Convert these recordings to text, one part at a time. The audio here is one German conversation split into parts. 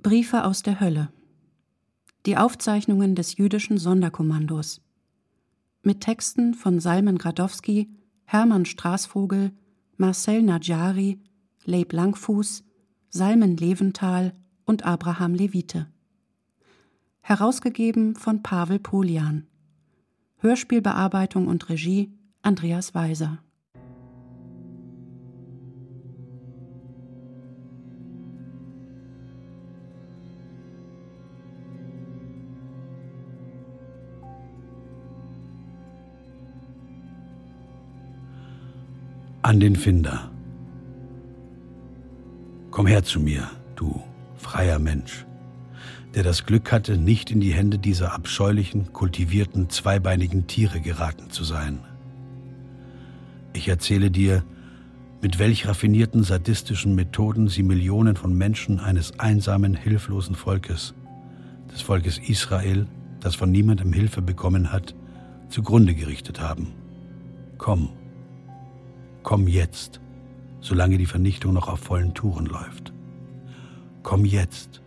Briefe aus der Hölle. Die Aufzeichnungen des jüdischen Sonderkommandos. Mit Texten von Salmen Gradowski, Hermann Straßvogel, Marcel Najari, Leib Langfuß, Salmen Leventhal und Abraham Levite. Herausgegeben von Pavel Polian. Hörspielbearbeitung und Regie Andreas Weiser. An den Finder. Komm her zu mir, du freier Mensch, der das Glück hatte, nicht in die Hände dieser abscheulichen, kultivierten, zweibeinigen Tiere geraten zu sein. Ich erzähle dir, mit welch raffinierten sadistischen Methoden sie Millionen von Menschen eines einsamen, hilflosen Volkes, des Volkes Israel, das von niemandem Hilfe bekommen hat, zugrunde gerichtet haben. Komm, Komm jetzt, solange die Vernichtung noch auf vollen Touren läuft. Komm jetzt,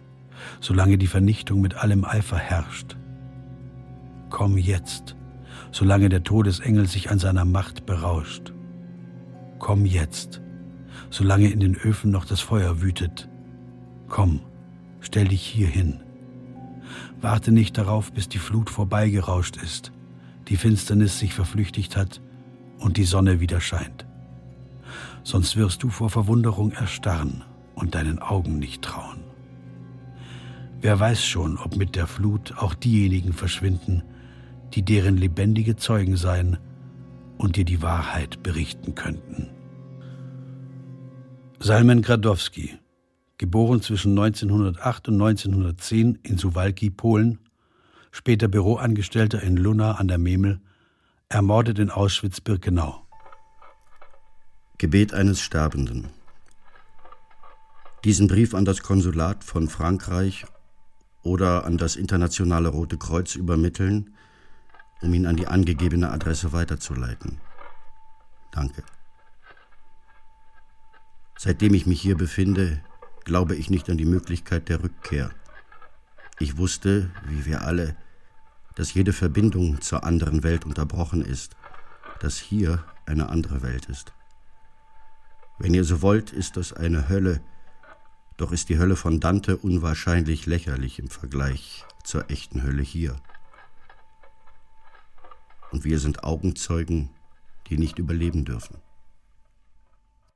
solange die Vernichtung mit allem Eifer herrscht. Komm jetzt, solange der Todesengel sich an seiner Macht berauscht. Komm jetzt, solange in den Öfen noch das Feuer wütet. Komm, stell dich hier hin. Warte nicht darauf, bis die Flut vorbeigerauscht ist, die Finsternis sich verflüchtigt hat und die Sonne wieder scheint sonst wirst du vor Verwunderung erstarren und deinen Augen nicht trauen. Wer weiß schon, ob mit der Flut auch diejenigen verschwinden, die deren lebendige Zeugen seien und dir die Wahrheit berichten könnten. Salmen Gradowski, geboren zwischen 1908 und 1910 in Suwalki, Polen, später Büroangestellter in Luna an der Memel, ermordet in Auschwitz-Birkenau. Gebet eines Sterbenden. Diesen Brief an das Konsulat von Frankreich oder an das Internationale Rote Kreuz übermitteln, um ihn an die angegebene Adresse weiterzuleiten. Danke. Seitdem ich mich hier befinde, glaube ich nicht an die Möglichkeit der Rückkehr. Ich wusste, wie wir alle, dass jede Verbindung zur anderen Welt unterbrochen ist, dass hier eine andere Welt ist. Wenn ihr so wollt, ist das eine Hölle, doch ist die Hölle von Dante unwahrscheinlich lächerlich im Vergleich zur echten Hölle hier. Und wir sind Augenzeugen, die nicht überleben dürfen.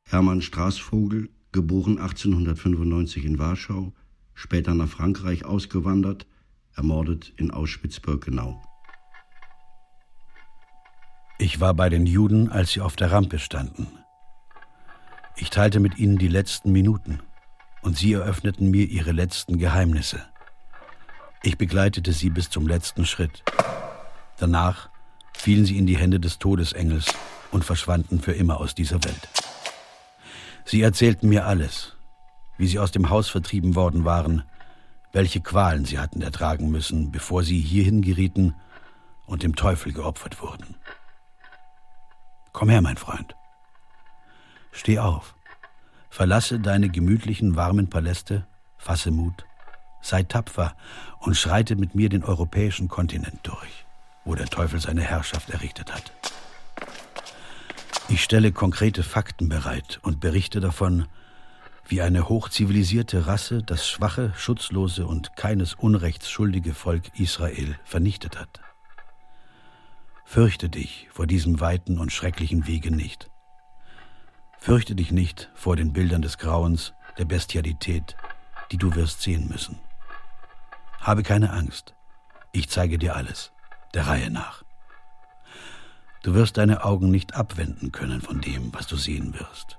Hermann Straßvogel, geboren 1895 in Warschau, später nach Frankreich ausgewandert, ermordet in Auschwitz-Birkenau. Ich war bei den Juden, als sie auf der Rampe standen. Ich teilte mit ihnen die letzten Minuten und sie eröffneten mir ihre letzten Geheimnisse. Ich begleitete sie bis zum letzten Schritt. Danach fielen sie in die Hände des Todesengels und verschwanden für immer aus dieser Welt. Sie erzählten mir alles, wie sie aus dem Haus vertrieben worden waren, welche Qualen sie hatten ertragen müssen, bevor sie hierhin gerieten und dem Teufel geopfert wurden. Komm her, mein Freund. Steh auf, verlasse deine gemütlichen, warmen Paläste, fasse Mut, sei tapfer und schreite mit mir den europäischen Kontinent durch, wo der Teufel seine Herrschaft errichtet hat. Ich stelle konkrete Fakten bereit und berichte davon, wie eine hochzivilisierte Rasse das schwache, schutzlose und keines Unrechts schuldige Volk Israel vernichtet hat. Fürchte dich vor diesem weiten und schrecklichen Wege nicht. Fürchte dich nicht vor den Bildern des Grauens, der Bestialität, die du wirst sehen müssen. Habe keine Angst, ich zeige dir alles, der Reihe nach. Du wirst deine Augen nicht abwenden können von dem, was du sehen wirst.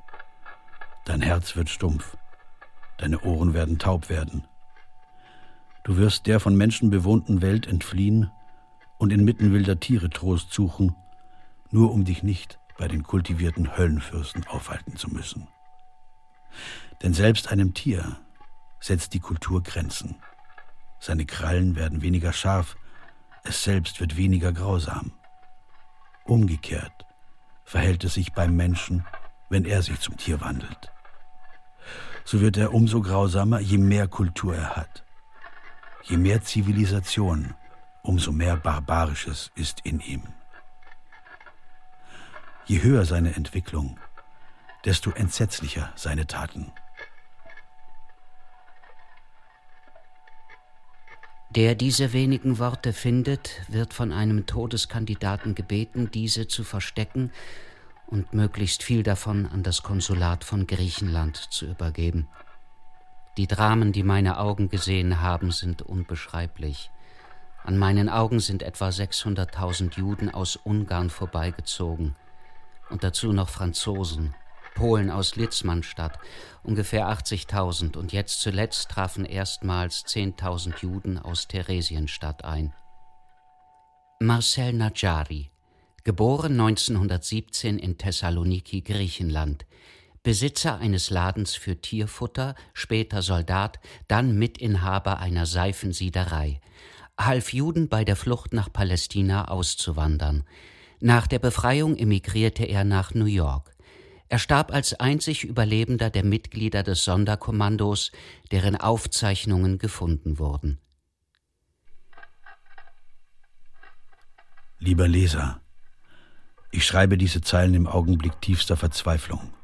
Dein Herz wird stumpf, deine Ohren werden taub werden. Du wirst der von Menschen bewohnten Welt entfliehen und inmitten wilder Tiere Trost suchen, nur um dich nicht bei den kultivierten Höllenfürsten aufhalten zu müssen. Denn selbst einem Tier setzt die Kultur Grenzen. Seine Krallen werden weniger scharf, es selbst wird weniger grausam. Umgekehrt verhält es sich beim Menschen, wenn er sich zum Tier wandelt. so wird er umso grausamer, je mehr Kultur er hat. Je mehr Zivilisation, umso mehr Barbarisches ist in ihm. Je höher seine Entwicklung, desto entsetzlicher seine Taten. Der diese wenigen Worte findet, wird von einem Todeskandidaten gebeten, diese zu verstecken und möglichst viel davon an das Konsulat von Griechenland zu übergeben. Die Dramen, die meine Augen gesehen haben, sind unbeschreiblich. An meinen Augen sind etwa 600.000 Juden aus Ungarn vorbeigezogen und dazu noch Franzosen, Polen aus Litzmannstadt, ungefähr 80.000 und jetzt zuletzt trafen erstmals 10.000 Juden aus Theresienstadt ein. Marcel Najari, geboren 1917 in Thessaloniki, Griechenland, Besitzer eines Ladens für Tierfutter, später Soldat, dann Mitinhaber einer Seifensiederei, half Juden bei der Flucht nach Palästina auszuwandern. Nach der Befreiung emigrierte er nach New York. Er starb als einzig Überlebender der Mitglieder des Sonderkommandos, deren Aufzeichnungen gefunden wurden. Lieber Leser, ich schreibe diese Zeilen im Augenblick tiefster Verzweiflung.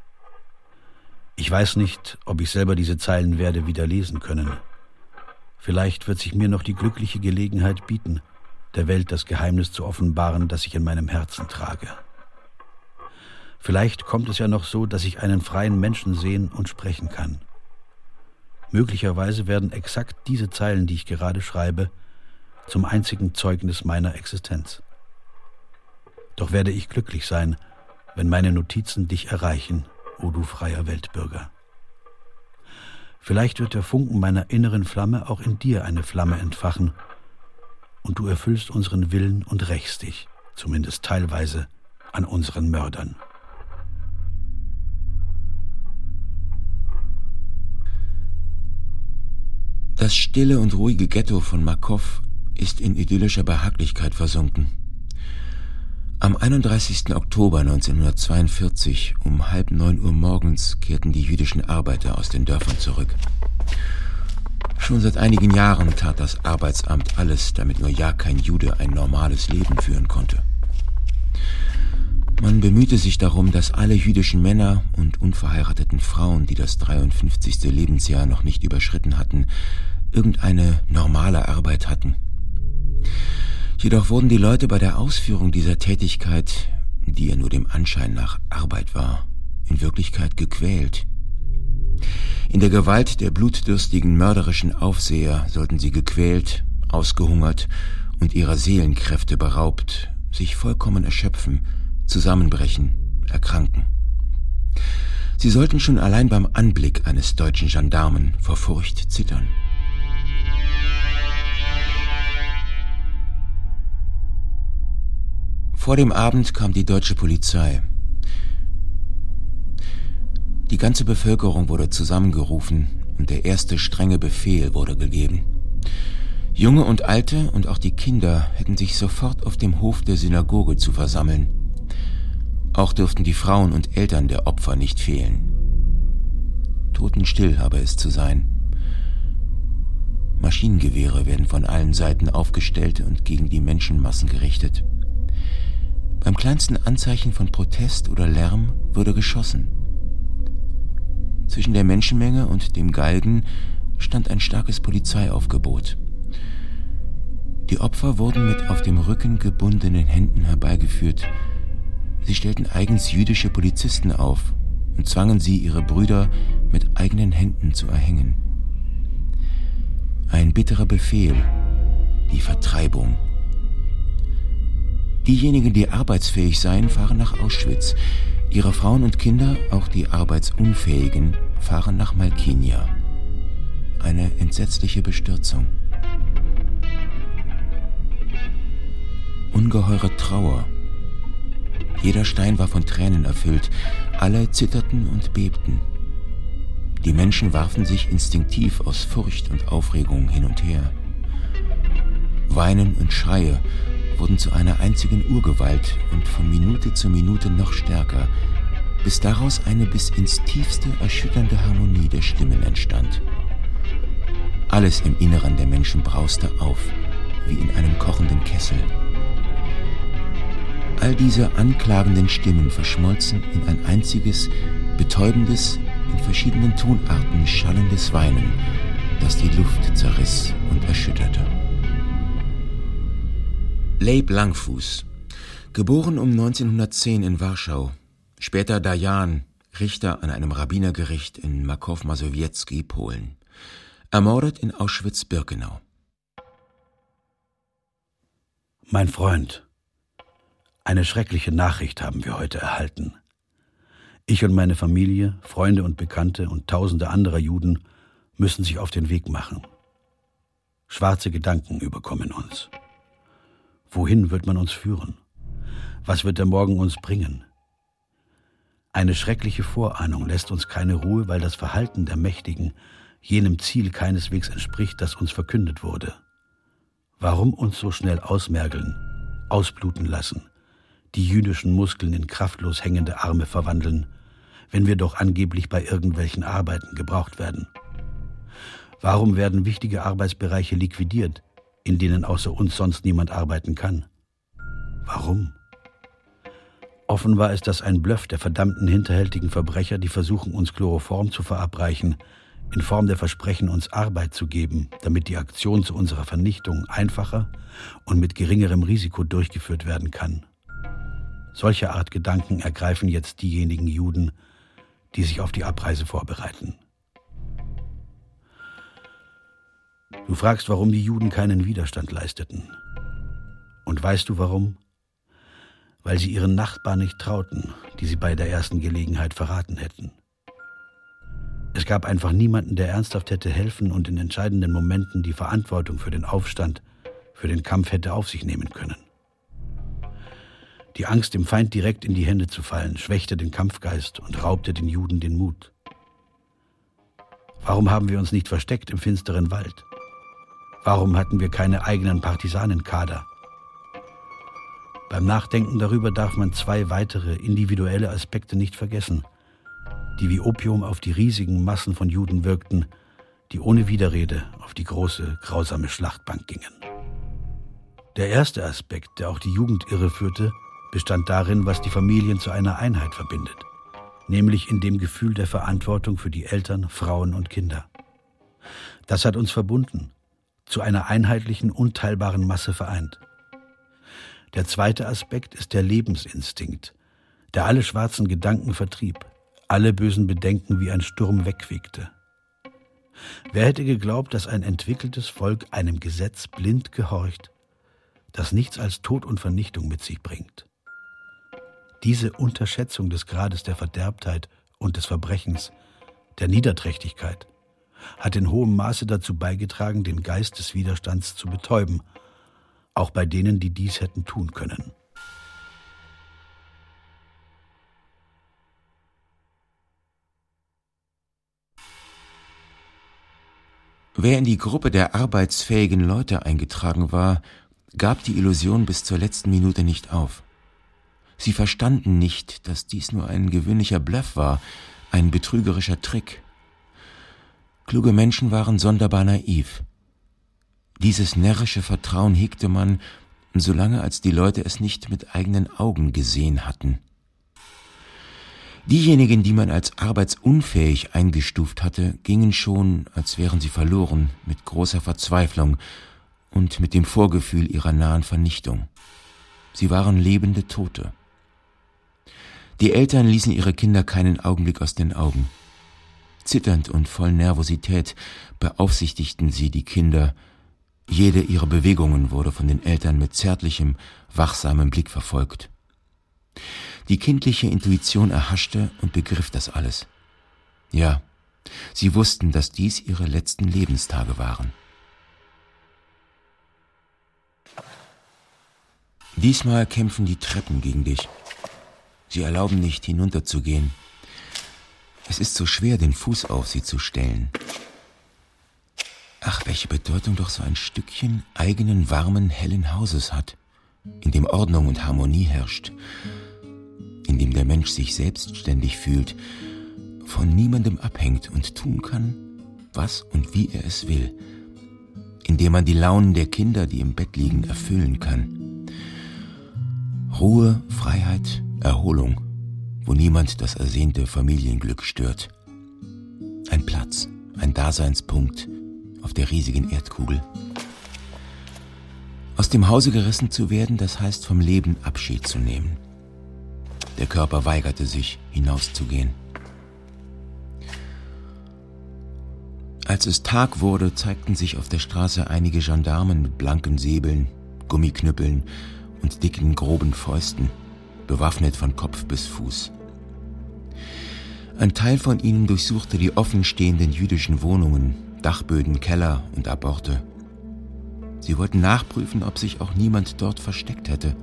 Ich weiß nicht, ob ich selber diese Zeilen werde wieder lesen können. Vielleicht wird sich mir noch die glückliche Gelegenheit bieten, der Welt das Geheimnis zu offenbaren, das ich in meinem Herzen trage. Vielleicht kommt es ja noch so, dass ich einen freien Menschen sehen und sprechen kann. Möglicherweise werden exakt diese Zeilen, die ich gerade schreibe, zum einzigen Zeugnis meiner Existenz. Doch werde ich glücklich sein, wenn meine Notizen dich erreichen, o du freier Weltbürger. Vielleicht wird der Funken meiner inneren Flamme auch in dir eine Flamme entfachen, und du erfüllst unseren Willen und rächst dich, zumindest teilweise, an unseren Mördern. Das stille und ruhige Ghetto von Makov ist in idyllischer Behaglichkeit versunken. Am 31. Oktober 1942 um halb neun Uhr morgens kehrten die jüdischen Arbeiter aus den Dörfern zurück. Schon seit einigen Jahren tat das Arbeitsamt alles, damit nur ja kein Jude ein normales Leben führen konnte. Man bemühte sich darum, dass alle jüdischen Männer und unverheirateten Frauen, die das 53. Lebensjahr noch nicht überschritten hatten, irgendeine normale Arbeit hatten. Jedoch wurden die Leute bei der Ausführung dieser Tätigkeit, die ja nur dem Anschein nach Arbeit war, in Wirklichkeit gequält. In der Gewalt der blutdürstigen mörderischen Aufseher sollten sie gequält, ausgehungert und ihrer Seelenkräfte beraubt, sich vollkommen erschöpfen, zusammenbrechen, erkranken. Sie sollten schon allein beim Anblick eines deutschen Gendarmen vor Furcht zittern. Vor dem Abend kam die deutsche Polizei. Die ganze Bevölkerung wurde zusammengerufen und der erste strenge Befehl wurde gegeben. Junge und Alte und auch die Kinder hätten sich sofort auf dem Hof der Synagoge zu versammeln. Auch dürften die Frauen und Eltern der Opfer nicht fehlen. Totenstill habe es zu sein. Maschinengewehre werden von allen Seiten aufgestellt und gegen die Menschenmassen gerichtet. Beim kleinsten Anzeichen von Protest oder Lärm würde geschossen. Zwischen der Menschenmenge und dem Galgen stand ein starkes Polizeiaufgebot. Die Opfer wurden mit auf dem Rücken gebundenen Händen herbeigeführt. Sie stellten eigens jüdische Polizisten auf und zwangen sie, ihre Brüder mit eigenen Händen zu erhängen. Ein bitterer Befehl, die Vertreibung. Diejenigen, die arbeitsfähig seien, fahren nach Auschwitz. Ihre Frauen und Kinder, auch die Arbeitsunfähigen, fahren nach Malkinia. Eine entsetzliche Bestürzung. Ungeheure Trauer. Jeder Stein war von Tränen erfüllt. Alle zitterten und bebten. Die Menschen warfen sich instinktiv aus Furcht und Aufregung hin und her. Weinen und Schreie wurden zu einer einzigen Urgewalt und von Minute zu Minute noch stärker, bis daraus eine bis ins tiefste erschütternde Harmonie der Stimmen entstand. Alles im Inneren der Menschen brauste auf, wie in einem kochenden Kessel. All diese anklagenden Stimmen verschmolzen in ein einziges, betäubendes, in verschiedenen Tonarten schallendes Weinen, das die Luft zerriss und erschütterte. Leib Langfuß, geboren um 1910 in Warschau, später Dajan, Richter an einem Rabbinergericht in Makow Masowiecki, Polen, ermordet in Auschwitz-Birkenau. Mein Freund, eine schreckliche Nachricht haben wir heute erhalten. Ich und meine Familie, Freunde und Bekannte und tausende anderer Juden müssen sich auf den Weg machen. Schwarze Gedanken überkommen uns. Wohin wird man uns führen? Was wird der Morgen uns bringen? Eine schreckliche Vorahnung lässt uns keine Ruhe, weil das Verhalten der Mächtigen jenem Ziel keineswegs entspricht, das uns verkündet wurde. Warum uns so schnell ausmergeln, ausbluten lassen, die jüdischen Muskeln in kraftlos hängende Arme verwandeln, wenn wir doch angeblich bei irgendwelchen Arbeiten gebraucht werden? Warum werden wichtige Arbeitsbereiche liquidiert, in denen außer uns sonst niemand arbeiten kann? Warum? Offenbar ist das ein Bluff der verdammten hinterhältigen Verbrecher, die versuchen, uns Chloroform zu verabreichen, in Form der Versprechen, uns Arbeit zu geben, damit die Aktion zu unserer Vernichtung einfacher und mit geringerem Risiko durchgeführt werden kann. Solche Art Gedanken ergreifen jetzt diejenigen Juden, die sich auf die Abreise vorbereiten. Du fragst, warum die Juden keinen Widerstand leisteten. Und weißt du warum? Weil sie ihren Nachbarn nicht trauten, die sie bei der ersten Gelegenheit verraten hätten. Es gab einfach niemanden, der ernsthaft hätte helfen und in entscheidenden Momenten die Verantwortung für den Aufstand, für den Kampf hätte auf sich nehmen können. Die Angst, dem Feind direkt in die Hände zu fallen, schwächte den Kampfgeist und raubte den Juden den Mut. Warum haben wir uns nicht versteckt im finsteren Wald? Warum hatten wir keine eigenen Partisanenkader? Beim Nachdenken darüber darf man zwei weitere individuelle Aspekte nicht vergessen, die wie Opium auf die riesigen Massen von Juden wirkten, die ohne Widerrede auf die große, grausame Schlachtbank gingen. Der erste Aspekt, der auch die Jugend irreführte, bestand darin, was die Familien zu einer Einheit verbindet, nämlich in dem Gefühl der Verantwortung für die Eltern, Frauen und Kinder. Das hat uns verbunden, zu einer einheitlichen, unteilbaren Masse vereint. Der zweite Aspekt ist der Lebensinstinkt, der alle schwarzen Gedanken vertrieb, alle bösen Bedenken wie ein Sturm wegfegte. Wer hätte geglaubt, dass ein entwickeltes Volk einem Gesetz blind gehorcht, das nichts als Tod und Vernichtung mit sich bringt? Diese Unterschätzung des Grades der Verderbtheit und des Verbrechens, der Niederträchtigkeit, hat in hohem Maße dazu beigetragen, den Geist des Widerstands zu betäuben, auch bei denen, die dies hätten tun können. Wer in die Gruppe der arbeitsfähigen Leute eingetragen war, gab die Illusion bis zur letzten Minute nicht auf. Sie verstanden nicht, dass dies nur ein gewöhnlicher Bluff war, ein betrügerischer Trick. Kluge Menschen waren sonderbar naiv. Dieses närrische Vertrauen hegte man, solange als die Leute es nicht mit eigenen Augen gesehen hatten. Diejenigen, die man als arbeitsunfähig eingestuft hatte, gingen schon, als wären sie verloren, mit großer Verzweiflung und mit dem Vorgefühl ihrer nahen Vernichtung. Sie waren lebende Tote. Die Eltern ließen ihre Kinder keinen Augenblick aus den Augen. Zitternd und voll Nervosität beaufsichtigten sie die Kinder. Jede ihrer Bewegungen wurde von den Eltern mit zärtlichem, wachsamem Blick verfolgt. Die kindliche Intuition erhaschte und begriff das alles. Ja, sie wussten, dass dies ihre letzten Lebenstage waren. Diesmal kämpfen die Treppen gegen dich. Sie erlauben nicht, hinunterzugehen. Es ist so schwer, den Fuß auf sie zu stellen. Ach, welche Bedeutung doch so ein Stückchen eigenen, warmen, hellen Hauses hat, in dem Ordnung und Harmonie herrscht, in dem der Mensch sich selbstständig fühlt, von niemandem abhängt und tun kann, was und wie er es will, indem man die Launen der Kinder, die im Bett liegen, erfüllen kann. Ruhe, Freiheit, Erholung, wo niemand das ersehnte Familienglück stört. Ein Platz, ein Daseinspunkt auf der riesigen Erdkugel. Aus dem Hause gerissen zu werden, das heißt vom Leben Abschied zu nehmen. Der Körper weigerte sich, hinauszugehen. Als es Tag wurde, zeigten sich auf der Straße einige Gendarmen mit blanken Säbeln, Gummiknüppeln und dicken, groben Fäusten, bewaffnet von Kopf bis Fuß. Ein Teil von ihnen durchsuchte die offenstehenden jüdischen Wohnungen, Dachböden, Keller und Aborte. Sie wollten nachprüfen, ob sich auch niemand dort versteckt hätte.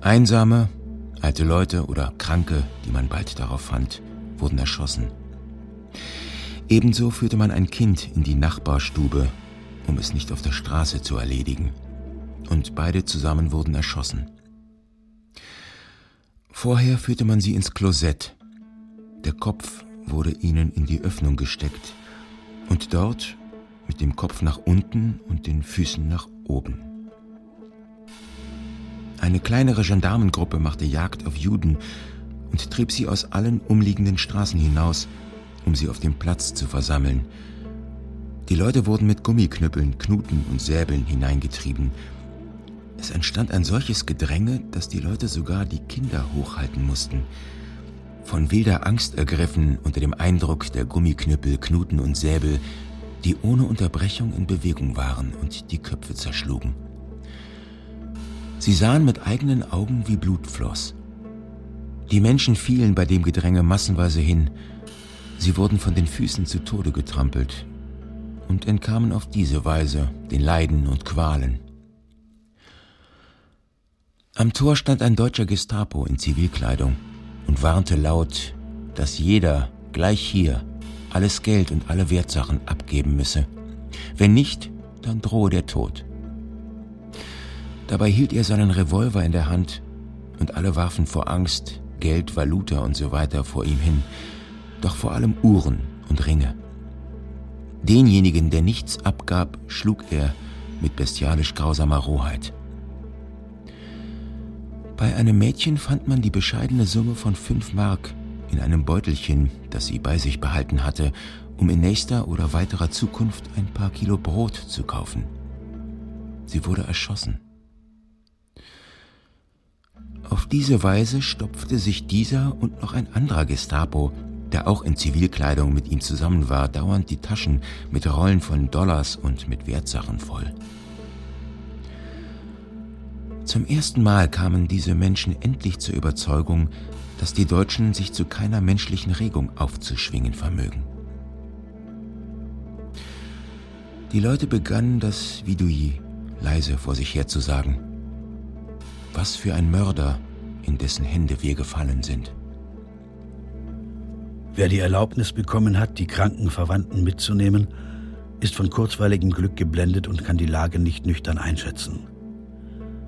Einsame, alte Leute oder Kranke, die man bald darauf fand, wurden erschossen. Ebenso führte man ein Kind in die Nachbarstube, um es nicht auf der Straße zu erledigen. Und beide zusammen wurden erschossen. Vorher führte man sie ins Klosett. Der Kopf wurde ihnen in die Öffnung gesteckt. Und dort mit dem Kopf nach unten und den Füßen nach oben. Eine kleinere Gendarmengruppe machte Jagd auf Juden und trieb sie aus allen umliegenden Straßen hinaus, um sie auf dem Platz zu versammeln. Die Leute wurden mit Gummiknüppeln, Knuten und Säbeln hineingetrieben. Es entstand ein solches Gedränge, dass die Leute sogar die Kinder hochhalten mussten. Von wilder Angst ergriffen unter dem Eindruck der Gummiknüppel, Knuten und Säbel die ohne Unterbrechung in Bewegung waren und die Köpfe zerschlugen. Sie sahen mit eigenen Augen, wie Blut floss. Die Menschen fielen bei dem Gedränge massenweise hin. Sie wurden von den Füßen zu Tode getrampelt und entkamen auf diese Weise den Leiden und Qualen. Am Tor stand ein deutscher Gestapo in Zivilkleidung und warnte laut, dass jeder gleich hier alles Geld und alle Wertsachen abgeben müsse. Wenn nicht, dann drohe der Tod. Dabei hielt er seinen Revolver in der Hand und alle warfen vor Angst Geld, Valuta und so weiter vor ihm hin, doch vor allem Uhren und Ringe. Denjenigen, der nichts abgab, schlug er mit bestialisch grausamer Rohheit. Bei einem Mädchen fand man die bescheidene Summe von fünf Mark in einem Beutelchen, das sie bei sich behalten hatte, um in nächster oder weiterer Zukunft ein paar Kilo Brot zu kaufen. Sie wurde erschossen. Auf diese Weise stopfte sich dieser und noch ein anderer Gestapo, der auch in Zivilkleidung mit ihm zusammen war, dauernd die Taschen mit Rollen von Dollars und mit Wertsachen voll. Zum ersten Mal kamen diese Menschen endlich zur Überzeugung, dass die Deutschen sich zu keiner menschlichen Regung aufzuschwingen vermögen. Die Leute begannen das Vidui leise vor sich her zu sagen. Was für ein Mörder, in dessen Hände wir gefallen sind. Wer die Erlaubnis bekommen hat, die kranken Verwandten mitzunehmen, ist von kurzweiligem Glück geblendet und kann die Lage nicht nüchtern einschätzen.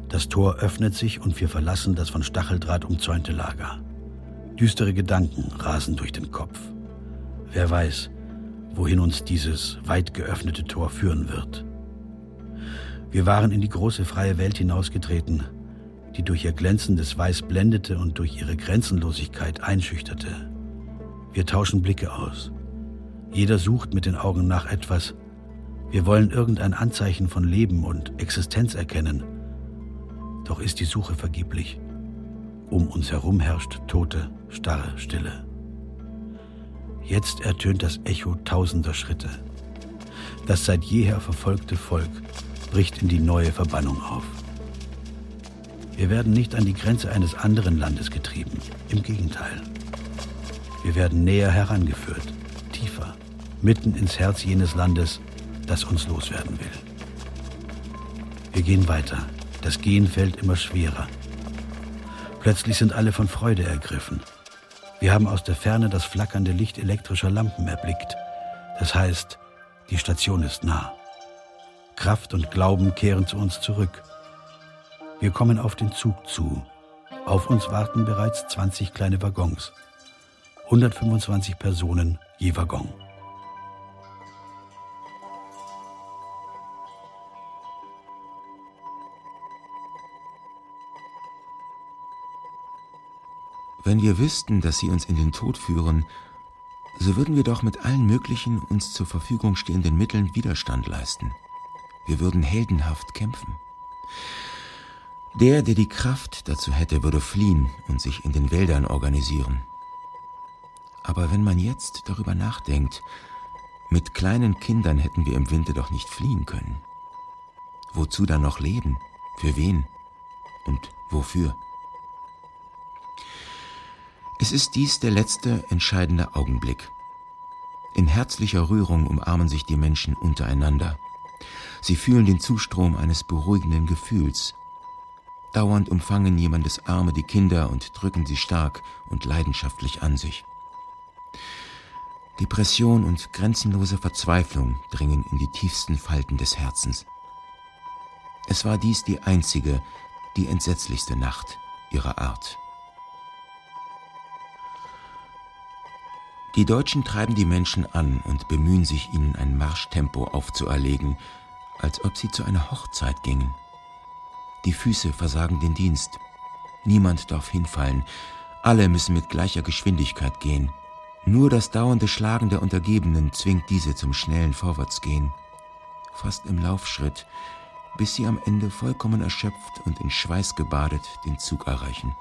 Das Tor öffnet sich und wir verlassen das von Stacheldraht umzäunte Lager. Düstere Gedanken rasen durch den Kopf. Wer weiß, wohin uns dieses weit geöffnete Tor führen wird. Wir waren in die große freie Welt hinausgetreten, die durch ihr glänzendes Weiß blendete und durch ihre Grenzenlosigkeit einschüchterte. Wir tauschen Blicke aus. Jeder sucht mit den Augen nach etwas. Wir wollen irgendein Anzeichen von Leben und Existenz erkennen. Doch ist die Suche vergeblich. Um uns herum herrscht tote, starre Stille. Jetzt ertönt das Echo tausender Schritte. Das seit jeher verfolgte Volk bricht in die neue Verbannung auf. Wir werden nicht an die Grenze eines anderen Landes getrieben. Im Gegenteil. Wir werden näher herangeführt, tiefer, mitten ins Herz jenes Landes, das uns loswerden will. Wir gehen weiter. Das Gehen fällt immer schwerer. Plötzlich sind alle von Freude ergriffen. Wir haben aus der Ferne das flackernde Licht elektrischer Lampen erblickt. Das heißt, die Station ist nah. Kraft und Glauben kehren zu uns zurück. Wir kommen auf den Zug zu. Auf uns warten bereits 20 kleine Waggons. 125 Personen je Waggon. Wenn wir wüssten, dass sie uns in den Tod führen, so würden wir doch mit allen möglichen uns zur Verfügung stehenden Mitteln Widerstand leisten. Wir würden heldenhaft kämpfen. Der, der die Kraft dazu hätte, würde fliehen und sich in den Wäldern organisieren. Aber wenn man jetzt darüber nachdenkt, mit kleinen Kindern hätten wir im Winter doch nicht fliehen können. Wozu dann noch leben? Für wen? Und wofür? Es ist dies der letzte entscheidende Augenblick. In herzlicher Rührung umarmen sich die Menschen untereinander. Sie fühlen den Zustrom eines beruhigenden Gefühls. Dauernd umfangen jemandes Arme die Kinder und drücken sie stark und leidenschaftlich an sich. Depression und grenzenlose Verzweiflung dringen in die tiefsten Falten des Herzens. Es war dies die einzige, die entsetzlichste Nacht ihrer Art. Die Deutschen treiben die Menschen an und bemühen sich, ihnen ein Marschtempo aufzuerlegen, als ob sie zu einer Hochzeit gingen. Die Füße versagen den Dienst. Niemand darf hinfallen. Alle müssen mit gleicher Geschwindigkeit gehen. Nur das dauernde Schlagen der Untergebenen zwingt diese zum schnellen Vorwärtsgehen. Fast im Laufschritt, bis sie am Ende vollkommen erschöpft und in Schweiß gebadet den Zug erreichen.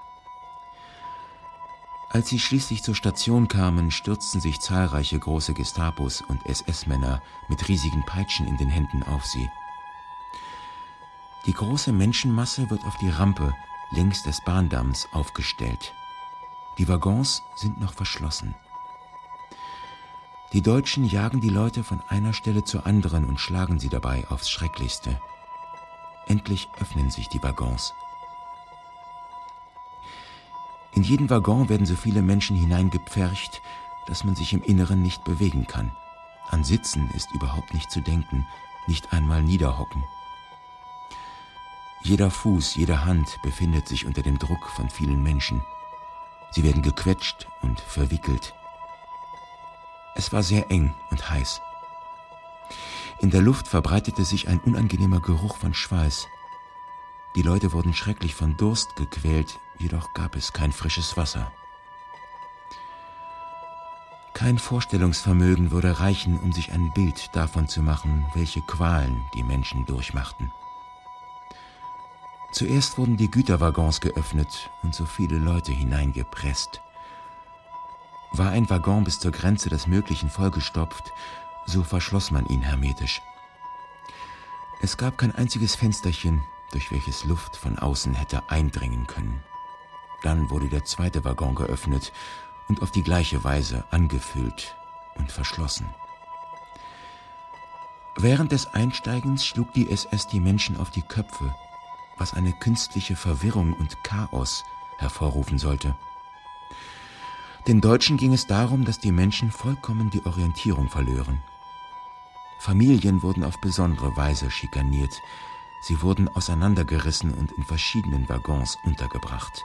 Als sie schließlich zur Station kamen, stürzten sich zahlreiche große Gestapos und SS-Männer mit riesigen Peitschen in den Händen auf sie. Die große Menschenmasse wird auf die Rampe längs des Bahndamms aufgestellt. Die Waggons sind noch verschlossen. Die Deutschen jagen die Leute von einer Stelle zur anderen und schlagen sie dabei aufs Schrecklichste. Endlich öffnen sich die Waggons. In jeden Waggon werden so viele Menschen hineingepfercht, dass man sich im Inneren nicht bewegen kann. An Sitzen ist überhaupt nicht zu denken, nicht einmal niederhocken. Jeder Fuß, jede Hand befindet sich unter dem Druck von vielen Menschen. Sie werden gequetscht und verwickelt. Es war sehr eng und heiß. In der Luft verbreitete sich ein unangenehmer Geruch von Schweiß. Die Leute wurden schrecklich von Durst gequält, jedoch gab es kein frisches Wasser. Kein Vorstellungsvermögen würde reichen, um sich ein Bild davon zu machen, welche Qualen die Menschen durchmachten. Zuerst wurden die Güterwaggons geöffnet und so viele Leute hineingepresst. War ein Waggon bis zur Grenze des Möglichen vollgestopft, so verschloss man ihn hermetisch. Es gab kein einziges Fensterchen, durch welches Luft von außen hätte eindringen können. Dann wurde der zweite Waggon geöffnet und auf die gleiche Weise angefüllt und verschlossen. Während des Einsteigens schlug die SS die Menschen auf die Köpfe, was eine künstliche Verwirrung und Chaos hervorrufen sollte. Den Deutschen ging es darum, dass die Menschen vollkommen die Orientierung verlören. Familien wurden auf besondere Weise schikaniert, sie wurden auseinandergerissen und in verschiedenen Waggons untergebracht.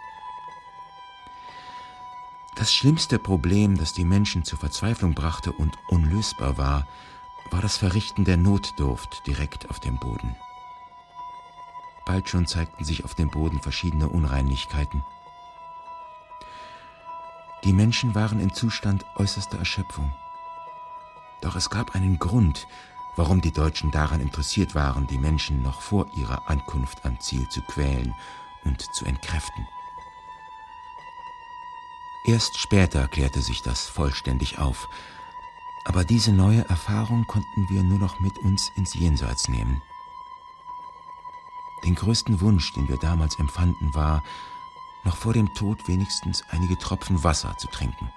Das schlimmste Problem, das die Menschen zur Verzweiflung brachte und unlösbar war, war das Verrichten der Notdurft direkt auf dem Boden. Bald schon zeigten sich auf dem Boden verschiedene Unreinlichkeiten. Die Menschen waren im Zustand äußerster Erschöpfung. Doch es gab einen Grund, warum die Deutschen daran interessiert waren, die Menschen noch vor ihrer Ankunft am Ziel zu quälen und zu entkräften. Erst später klärte sich das vollständig auf. Aber diese neue Erfahrung konnten wir nur noch mit uns ins Jenseits nehmen. Den größten Wunsch, den wir damals empfanden, war, noch vor dem Tod wenigstens einige Tropfen Wasser zu trinken.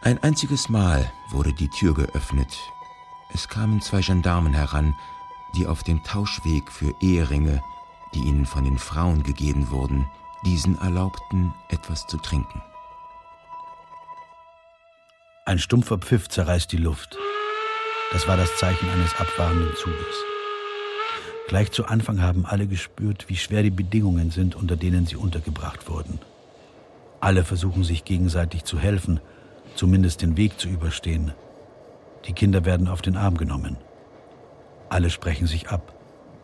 Ein einziges Mal wurde die Tür geöffnet. Es kamen zwei Gendarmen heran, die auf dem Tauschweg für Eheringe, die ihnen von den Frauen gegeben wurden, diesen erlaubten, etwas zu trinken. Ein stumpfer Pfiff zerreißt die Luft. Das war das Zeichen eines abfahrenden Zuges. Gleich zu Anfang haben alle gespürt, wie schwer die Bedingungen sind, unter denen sie untergebracht wurden. Alle versuchen sich gegenseitig zu helfen, zumindest den Weg zu überstehen. Die Kinder werden auf den Arm genommen. Alle sprechen sich ab.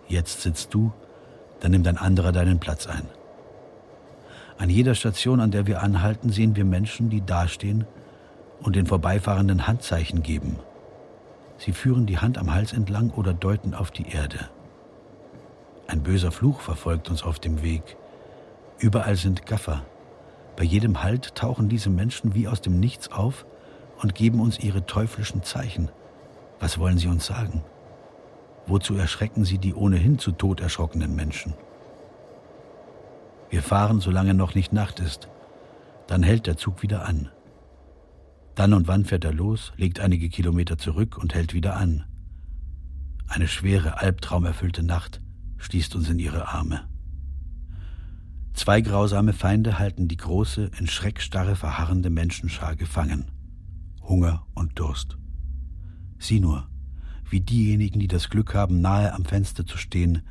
Jetzt sitzt du, dann nimmt ein anderer deinen Platz ein. An jeder Station, an der wir anhalten, sehen wir Menschen, die dastehen und den Vorbeifahrenden Handzeichen geben. Sie führen die Hand am Hals entlang oder deuten auf die Erde. Ein böser Fluch verfolgt uns auf dem Weg. Überall sind Gaffer. Bei jedem Halt tauchen diese Menschen wie aus dem Nichts auf und geben uns ihre teuflischen Zeichen. Was wollen sie uns sagen? Wozu erschrecken sie die ohnehin zu Tod erschrockenen Menschen? Wir fahren, solange noch nicht Nacht ist. Dann hält der Zug wieder an. Dann und wann fährt er los, legt einige Kilometer zurück und hält wieder an. Eine schwere, albtraumerfüllte Nacht schließt uns in ihre Arme. Zwei grausame Feinde halten die große, in Schreckstarre verharrende Menschenschar gefangen. Hunger und Durst. Sieh nur, wie diejenigen, die das Glück haben, nahe am Fenster zu stehen,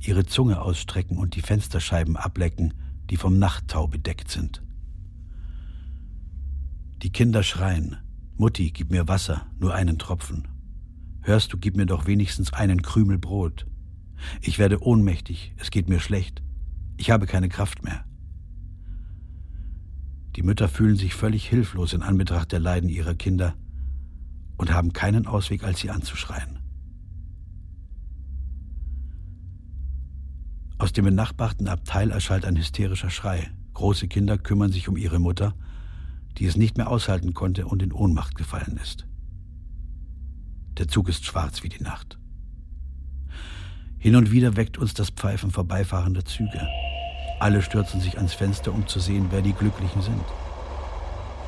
ihre Zunge ausstrecken und die Fensterscheiben ablecken, die vom Nachttau bedeckt sind. Die Kinder schreien, Mutti, gib mir Wasser, nur einen Tropfen. Hörst du, gib mir doch wenigstens einen Krümel Brot. Ich werde ohnmächtig, es geht mir schlecht. Ich habe keine Kraft mehr. Die Mütter fühlen sich völlig hilflos in Anbetracht der Leiden ihrer Kinder und haben keinen Ausweg, als sie anzuschreien. Aus dem benachbarten Abteil erschallt ein hysterischer Schrei. Große Kinder kümmern sich um ihre Mutter, die es nicht mehr aushalten konnte und in Ohnmacht gefallen ist. Der Zug ist schwarz wie die Nacht. Hin und wieder weckt uns das Pfeifen vorbeifahrender Züge. Alle stürzen sich ans Fenster, um zu sehen, wer die Glücklichen sind.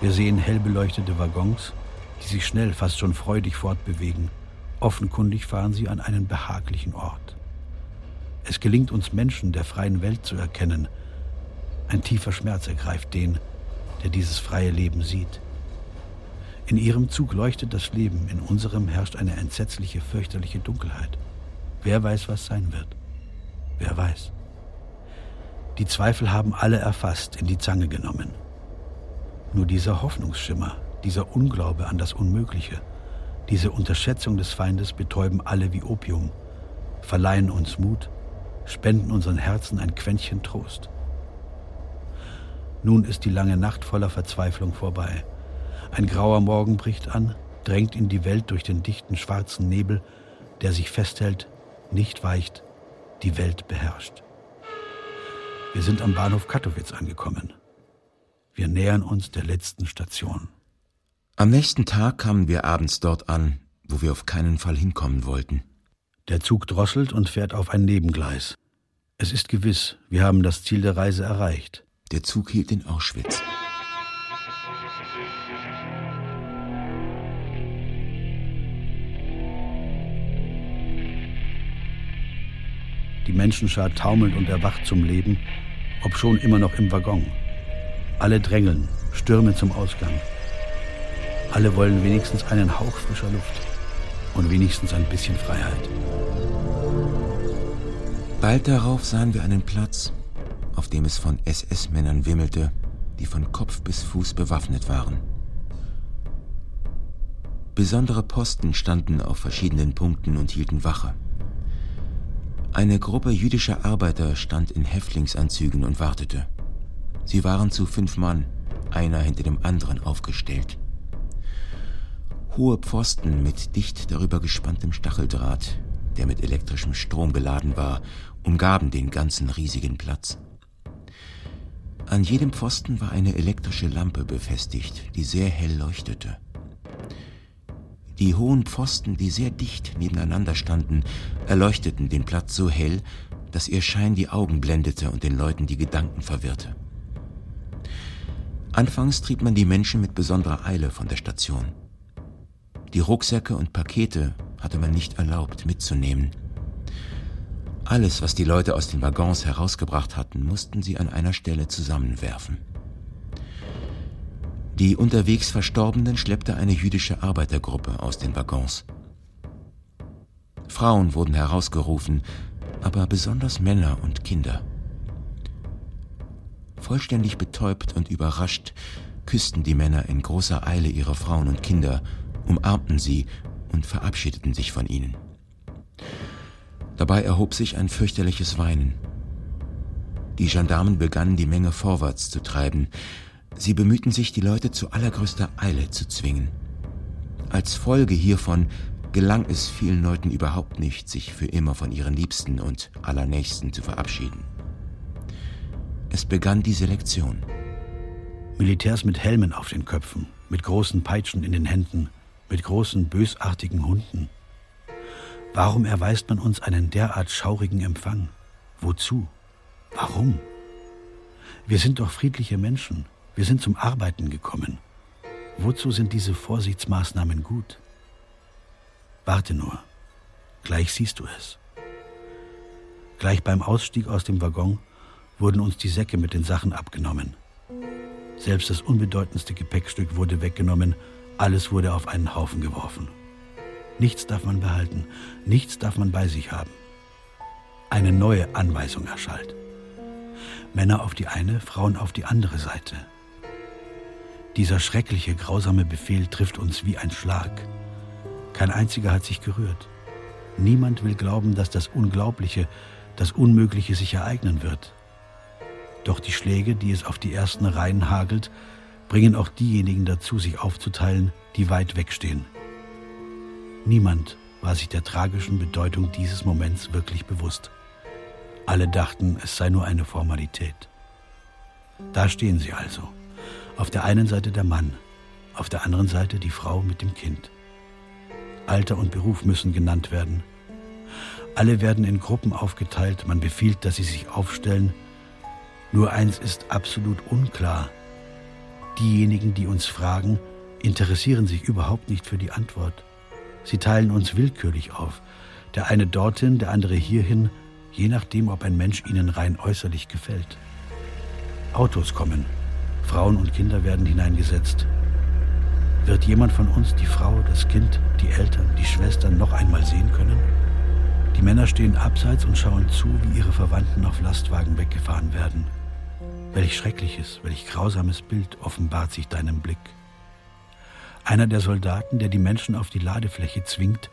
Wir sehen hell beleuchtete Waggons, die sich schnell, fast schon freudig fortbewegen. Offenkundig fahren sie an einen behaglichen Ort. Es gelingt uns Menschen der freien Welt zu erkennen. Ein tiefer Schmerz ergreift den, der dieses freie Leben sieht. In ihrem Zug leuchtet das Leben, in unserem herrscht eine entsetzliche, fürchterliche Dunkelheit. Wer weiß, was sein wird? Wer weiß? Die Zweifel haben alle erfasst, in die Zange genommen. Nur dieser Hoffnungsschimmer, dieser Unglaube an das Unmögliche, diese Unterschätzung des Feindes betäuben alle wie Opium, verleihen uns Mut, spenden unseren Herzen ein Quäntchen Trost. Nun ist die lange Nacht voller Verzweiflung vorbei. Ein grauer Morgen bricht an, drängt in die Welt durch den dichten schwarzen Nebel, der sich festhält nicht weicht, die Welt beherrscht. Wir sind am Bahnhof Katowice angekommen. Wir nähern uns der letzten Station. Am nächsten Tag kamen wir abends dort an, wo wir auf keinen Fall hinkommen wollten. Der Zug drosselt und fährt auf ein Nebengleis. Es ist gewiss, wir haben das Ziel der Reise erreicht. Der Zug hielt in Auschwitz. Die Menschenschar taumelt und erwacht zum Leben, obschon immer noch im Waggon. Alle drängeln, stürmen zum Ausgang. Alle wollen wenigstens einen Hauch frischer Luft und wenigstens ein bisschen Freiheit. Bald darauf sahen wir einen Platz, auf dem es von SS-Männern wimmelte, die von Kopf bis Fuß bewaffnet waren. Besondere Posten standen auf verschiedenen Punkten und hielten Wache. Eine Gruppe jüdischer Arbeiter stand in Häftlingsanzügen und wartete. Sie waren zu fünf Mann, einer hinter dem anderen aufgestellt. Hohe Pfosten mit dicht darüber gespanntem Stacheldraht, der mit elektrischem Strom beladen war, umgaben den ganzen riesigen Platz. An jedem Pfosten war eine elektrische Lampe befestigt, die sehr hell leuchtete. Die hohen Pfosten, die sehr dicht nebeneinander standen, erleuchteten den Platz so hell, dass ihr Schein die Augen blendete und den Leuten die Gedanken verwirrte. Anfangs trieb man die Menschen mit besonderer Eile von der Station. Die Rucksäcke und Pakete hatte man nicht erlaubt mitzunehmen. Alles, was die Leute aus den Waggons herausgebracht hatten, mussten sie an einer Stelle zusammenwerfen. Die unterwegs Verstorbenen schleppte eine jüdische Arbeitergruppe aus den Waggons. Frauen wurden herausgerufen, aber besonders Männer und Kinder. Vollständig betäubt und überrascht küssten die Männer in großer Eile ihre Frauen und Kinder, umarmten sie und verabschiedeten sich von ihnen. Dabei erhob sich ein fürchterliches Weinen. Die Gendarmen begannen die Menge vorwärts zu treiben. Sie bemühten sich, die Leute zu allergrößter Eile zu zwingen. Als Folge hiervon gelang es vielen Leuten überhaupt nicht, sich für immer von ihren Liebsten und Allernächsten zu verabschieden. Es begann die Selektion. Militärs mit Helmen auf den Köpfen, mit großen Peitschen in den Händen, mit großen bösartigen Hunden. Warum erweist man uns einen derart schaurigen Empfang? Wozu? Warum? Wir sind doch friedliche Menschen. Wir sind zum Arbeiten gekommen. Wozu sind diese Vorsichtsmaßnahmen gut? Warte nur, gleich siehst du es. Gleich beim Ausstieg aus dem Waggon wurden uns die Säcke mit den Sachen abgenommen. Selbst das unbedeutendste Gepäckstück wurde weggenommen, alles wurde auf einen Haufen geworfen. Nichts darf man behalten, nichts darf man bei sich haben. Eine neue Anweisung erschallt. Männer auf die eine, Frauen auf die andere Seite. Dieser schreckliche, grausame Befehl trifft uns wie ein Schlag. Kein einziger hat sich gerührt. Niemand will glauben, dass das Unglaubliche, das Unmögliche sich ereignen wird. Doch die Schläge, die es auf die ersten Reihen hagelt, bringen auch diejenigen dazu, sich aufzuteilen, die weit wegstehen. Niemand war sich der tragischen Bedeutung dieses Moments wirklich bewusst. Alle dachten, es sei nur eine Formalität. Da stehen sie also. Auf der einen Seite der Mann, auf der anderen Seite die Frau mit dem Kind. Alter und Beruf müssen genannt werden. Alle werden in Gruppen aufgeteilt, man befiehlt, dass sie sich aufstellen. Nur eins ist absolut unklar. Diejenigen, die uns fragen, interessieren sich überhaupt nicht für die Antwort. Sie teilen uns willkürlich auf. Der eine dorthin, der andere hierhin, je nachdem, ob ein Mensch ihnen rein äußerlich gefällt. Autos kommen, Frauen und Kinder werden hineingesetzt. Wird jemand von uns die Frau, das Kind, die Eltern, die Schwestern noch einmal sehen können? Die Männer stehen abseits und schauen zu, wie ihre Verwandten auf Lastwagen weggefahren werden. Welch schreckliches, welch grausames Bild offenbart sich deinem Blick. Einer der Soldaten, der die Menschen auf die Ladefläche zwingt,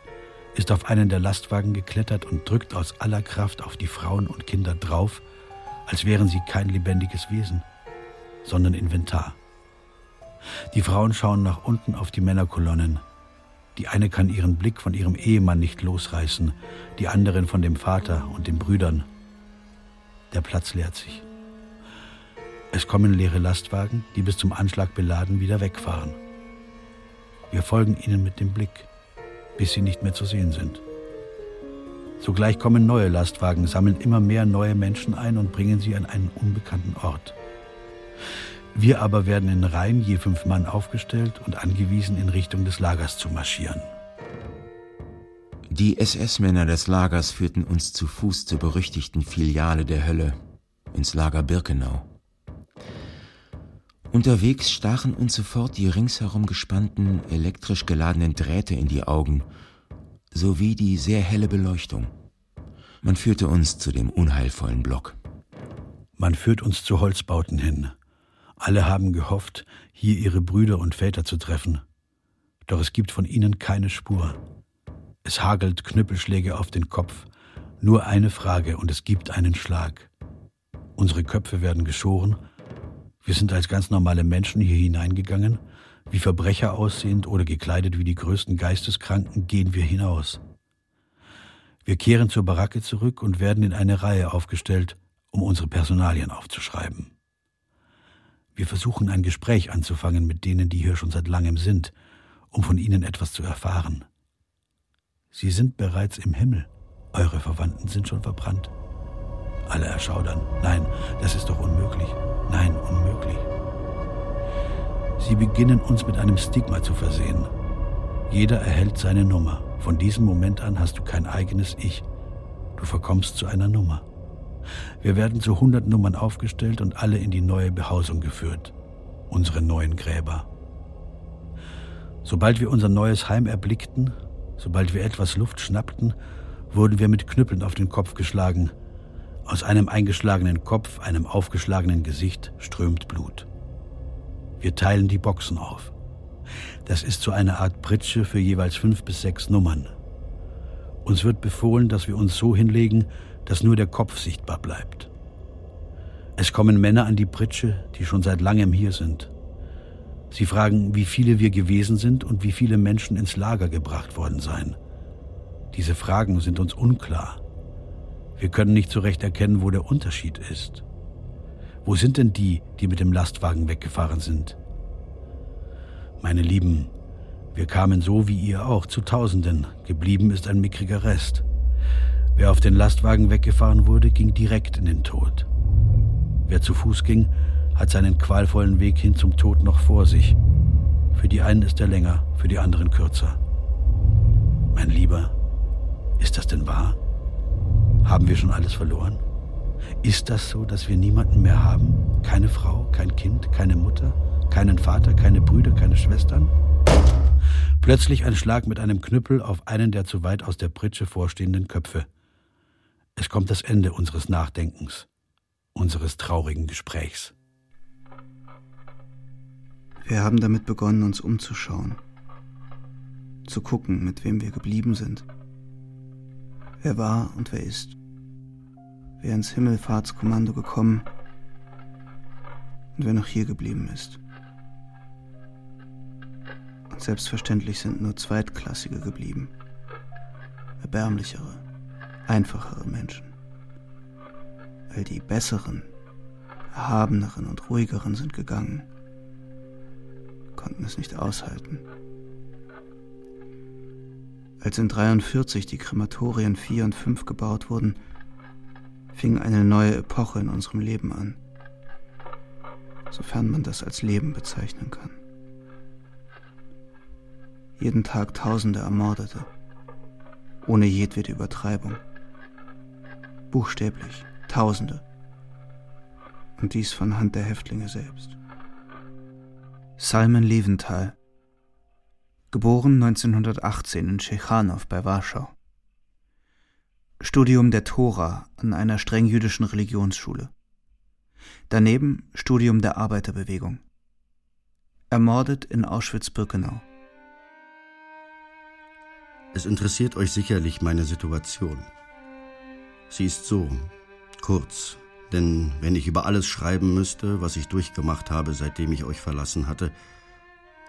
ist auf einen der Lastwagen geklettert und drückt aus aller Kraft auf die Frauen und Kinder drauf, als wären sie kein lebendiges Wesen, sondern Inventar. Die Frauen schauen nach unten auf die Männerkolonnen. Die eine kann ihren Blick von ihrem Ehemann nicht losreißen, die anderen von dem Vater und den Brüdern. Der Platz leert sich. Es kommen leere Lastwagen, die bis zum Anschlag beladen wieder wegfahren. Wir folgen ihnen mit dem Blick, bis sie nicht mehr zu sehen sind. Sogleich kommen neue Lastwagen, sammeln immer mehr neue Menschen ein und bringen sie an einen unbekannten Ort. Wir aber werden in Reihen je fünf Mann aufgestellt und angewiesen, in Richtung des Lagers zu marschieren. Die SS-Männer des Lagers führten uns zu Fuß zur berüchtigten Filiale der Hölle, ins Lager Birkenau. Unterwegs stachen uns sofort die ringsherum gespannten, elektrisch geladenen Drähte in die Augen, sowie die sehr helle Beleuchtung. Man führte uns zu dem unheilvollen Block. Man führt uns zu Holzbauten hin, alle haben gehofft, hier ihre Brüder und Väter zu treffen. Doch es gibt von ihnen keine Spur. Es hagelt Knüppelschläge auf den Kopf. Nur eine Frage und es gibt einen Schlag. Unsere Köpfe werden geschoren. Wir sind als ganz normale Menschen hier hineingegangen. Wie Verbrecher aussehend oder gekleidet wie die größten Geisteskranken gehen wir hinaus. Wir kehren zur Baracke zurück und werden in eine Reihe aufgestellt, um unsere Personalien aufzuschreiben. Wir versuchen ein Gespräch anzufangen mit denen, die hier schon seit langem sind, um von ihnen etwas zu erfahren. Sie sind bereits im Himmel. Eure Verwandten sind schon verbrannt. Alle erschaudern. Nein, das ist doch unmöglich. Nein, unmöglich. Sie beginnen uns mit einem Stigma zu versehen. Jeder erhält seine Nummer. Von diesem Moment an hast du kein eigenes Ich. Du verkommst zu einer Nummer. Wir werden zu hundert Nummern aufgestellt und alle in die neue Behausung geführt, unsere neuen Gräber. Sobald wir unser neues Heim erblickten, sobald wir etwas Luft schnappten, wurden wir mit Knüppeln auf den Kopf geschlagen. Aus einem eingeschlagenen Kopf, einem aufgeschlagenen Gesicht strömt Blut. Wir teilen die Boxen auf. Das ist so eine Art Pritsche für jeweils fünf bis sechs Nummern. Uns wird befohlen, dass wir uns so hinlegen, dass nur der Kopf sichtbar bleibt. Es kommen Männer an die Pritsche, die schon seit langem hier sind. Sie fragen, wie viele wir gewesen sind und wie viele Menschen ins Lager gebracht worden seien. Diese Fragen sind uns unklar. Wir können nicht so recht erkennen, wo der Unterschied ist. Wo sind denn die, die mit dem Lastwagen weggefahren sind? Meine Lieben, wir kamen so wie ihr auch zu Tausenden, geblieben ist ein mickriger Rest. Wer auf den Lastwagen weggefahren wurde, ging direkt in den Tod. Wer zu Fuß ging, hat seinen qualvollen Weg hin zum Tod noch vor sich. Für die einen ist er länger, für die anderen kürzer. Mein Lieber, ist das denn wahr? Haben wir schon alles verloren? Ist das so, dass wir niemanden mehr haben? Keine Frau, kein Kind, keine Mutter, keinen Vater, keine Brüder, keine Schwestern? Plötzlich ein Schlag mit einem Knüppel auf einen der zu weit aus der Pritsche vorstehenden Köpfe. Es kommt das Ende unseres Nachdenkens, unseres traurigen Gesprächs. Wir haben damit begonnen, uns umzuschauen, zu gucken, mit wem wir geblieben sind, wer war und wer ist, wer ins Himmelfahrtskommando gekommen und wer noch hier geblieben ist. Und selbstverständlich sind nur Zweitklassige geblieben, erbärmlichere, einfachere Menschen, weil die besseren, erhabeneren und ruhigeren sind gegangen konnten es nicht aushalten. Als in 43 die Krematorien 4 und 5 gebaut wurden, fing eine neue Epoche in unserem Leben an, sofern man das als Leben bezeichnen kann. Jeden Tag Tausende Ermordete, ohne jedwede Übertreibung. Buchstäblich Tausende. Und dies von Hand der Häftlinge selbst. Salmen Leventhal. Geboren 1918 in Tschechanow bei Warschau. Studium der Tora an einer streng jüdischen Religionsschule. Daneben Studium der Arbeiterbewegung. Ermordet in Auschwitz-Birkenau. Es interessiert euch sicherlich meine Situation. Sie ist so, kurz, denn wenn ich über alles schreiben müsste, was ich durchgemacht habe, seitdem ich euch verlassen hatte,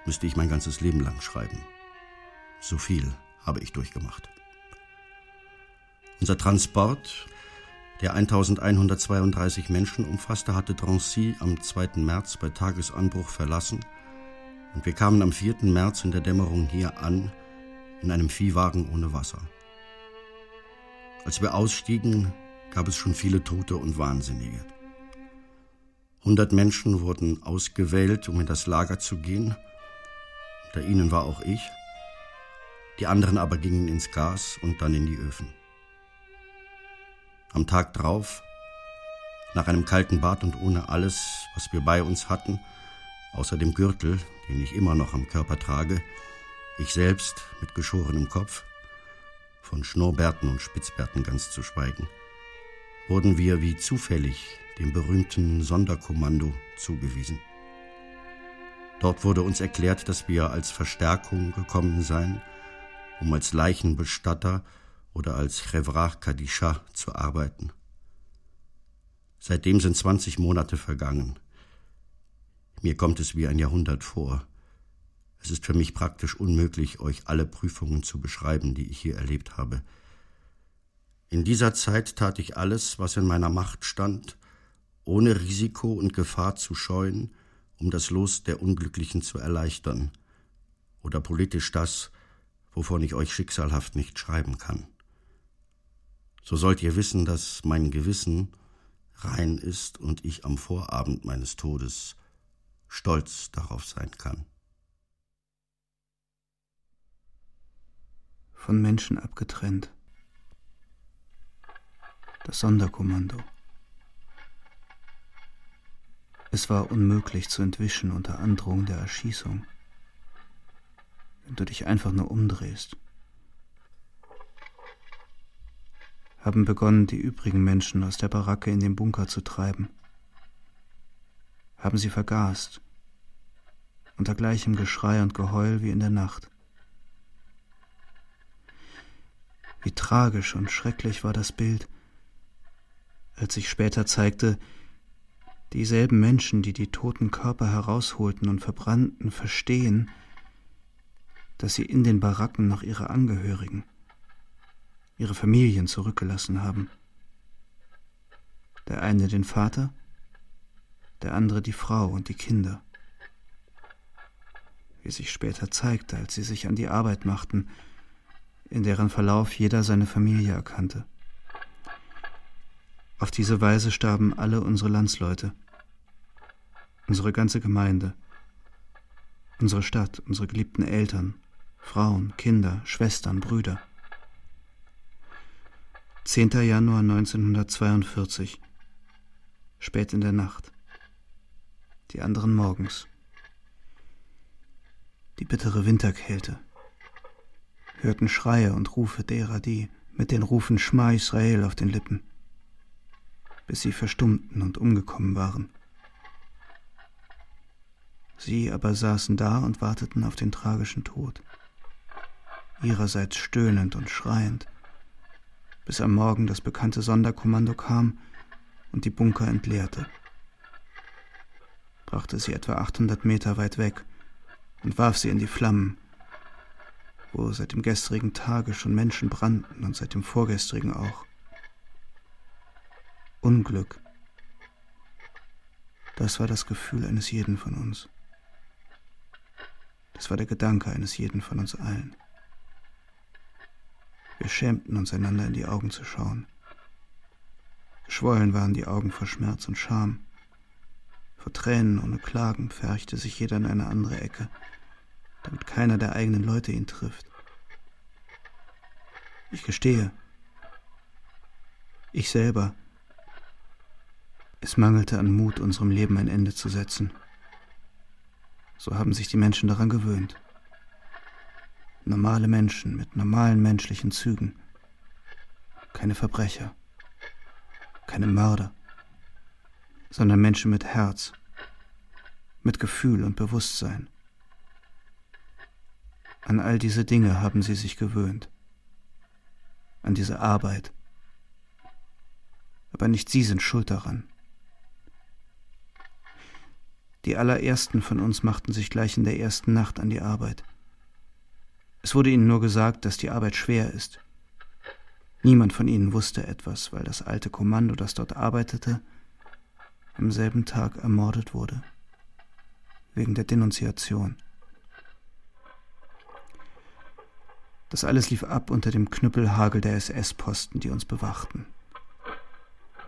müsste ich mein ganzes Leben lang schreiben. So viel habe ich durchgemacht. Unser Transport, der 1132 Menschen umfasste, hatte Drancy am 2. März bei Tagesanbruch verlassen und wir kamen am 4. März in der Dämmerung hier an, in einem Viehwagen ohne Wasser. Als wir ausstiegen, gab es schon viele Tote und Wahnsinnige. Hundert Menschen wurden ausgewählt, um in das Lager zu gehen. Unter ihnen war auch ich. Die anderen aber gingen ins Gas und dann in die Öfen. Am Tag drauf, nach einem kalten Bad und ohne alles, was wir bei uns hatten, außer dem Gürtel, den ich immer noch am Körper trage, ich selbst mit geschorenem Kopf, von Schnurrbärten und Spitzbärten ganz zu schweigen, wurden wir wie zufällig dem berühmten Sonderkommando zugewiesen. Dort wurde uns erklärt, dass wir als Verstärkung gekommen seien, um als Leichenbestatter oder als Chevrach Kadisha zu arbeiten. Seitdem sind 20 Monate vergangen. Mir kommt es wie ein Jahrhundert vor. Es ist für mich praktisch unmöglich, euch alle Prüfungen zu beschreiben, die ich hier erlebt habe. In dieser Zeit tat ich alles, was in meiner Macht stand, ohne Risiko und Gefahr zu scheuen, um das Los der Unglücklichen zu erleichtern, oder politisch das, wovon ich euch schicksalhaft nicht schreiben kann. So sollt ihr wissen, dass mein Gewissen rein ist und ich am Vorabend meines Todes stolz darauf sein kann. Von Menschen abgetrennt das Sonderkommando. Es war unmöglich zu entwischen unter Androhung der Erschießung, wenn du dich einfach nur umdrehst. haben begonnen, die übrigen Menschen aus der Baracke in den Bunker zu treiben. Haben sie vergast, unter gleichem Geschrei und Geheul wie in der Nacht. Wie tragisch und schrecklich war das Bild, als sich später zeigte, dieselben Menschen, die die toten Körper herausholten und verbrannten, verstehen, dass sie in den Baracken noch ihre Angehörigen, ihre Familien zurückgelassen haben. Der eine den Vater, der andere die Frau und die Kinder. Wie sich später zeigte, als sie sich an die Arbeit machten, in deren Verlauf jeder seine Familie erkannte. Auf diese Weise starben alle unsere Landsleute, unsere ganze Gemeinde, unsere Stadt, unsere geliebten Eltern, Frauen, Kinder, Schwestern, Brüder. 10. Januar 1942, spät in der Nacht, die anderen morgens. Die bittere Winterkälte, hörten Schreie und Rufe derer, die mit den Rufen Schma Israel auf den Lippen bis sie verstummten und umgekommen waren. Sie aber saßen da und warteten auf den tragischen Tod, ihrerseits stöhnend und schreiend, bis am Morgen das bekannte Sonderkommando kam und die Bunker entleerte. Brachte sie etwa 800 Meter weit weg und warf sie in die Flammen, wo seit dem gestrigen Tage schon Menschen brannten und seit dem vorgestrigen auch. Unglück. Das war das Gefühl eines jeden von uns. Das war der Gedanke eines jeden von uns allen. Wir schämten uns einander in die Augen zu schauen. Geschwollen waren die Augen vor Schmerz und Scham. Vor Tränen ohne Klagen pferchte sich jeder in eine andere Ecke, damit keiner der eigenen Leute ihn trifft. Ich gestehe, ich selber es mangelte an Mut, unserem Leben ein Ende zu setzen. So haben sich die Menschen daran gewöhnt. Normale Menschen mit normalen menschlichen Zügen. Keine Verbrecher, keine Mörder, sondern Menschen mit Herz, mit Gefühl und Bewusstsein. An all diese Dinge haben sie sich gewöhnt, an diese Arbeit. Aber nicht sie sind schuld daran. Die allerersten von uns machten sich gleich in der ersten Nacht an die Arbeit. Es wurde ihnen nur gesagt, dass die Arbeit schwer ist. Niemand von ihnen wusste etwas, weil das alte Kommando, das dort arbeitete, am selben Tag ermordet wurde, wegen der Denunziation. Das alles lief ab unter dem Knüppelhagel der SS-Posten, die uns bewachten.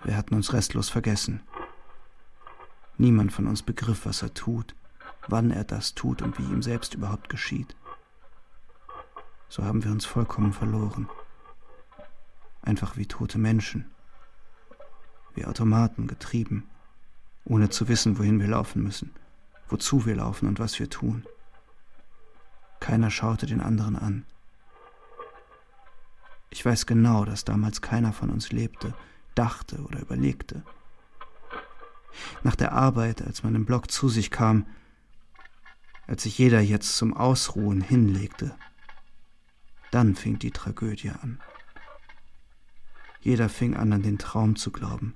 Wir hatten uns restlos vergessen. Niemand von uns begriff, was er tut, wann er das tut und wie ihm selbst überhaupt geschieht. So haben wir uns vollkommen verloren. Einfach wie tote Menschen, wie Automaten getrieben, ohne zu wissen, wohin wir laufen müssen, wozu wir laufen und was wir tun. Keiner schaute den anderen an. Ich weiß genau, dass damals keiner von uns lebte, dachte oder überlegte. Nach der Arbeit, als man im Block zu sich kam, als sich jeder jetzt zum Ausruhen hinlegte, dann fing die Tragödie an. Jeder fing an, an den Traum zu glauben,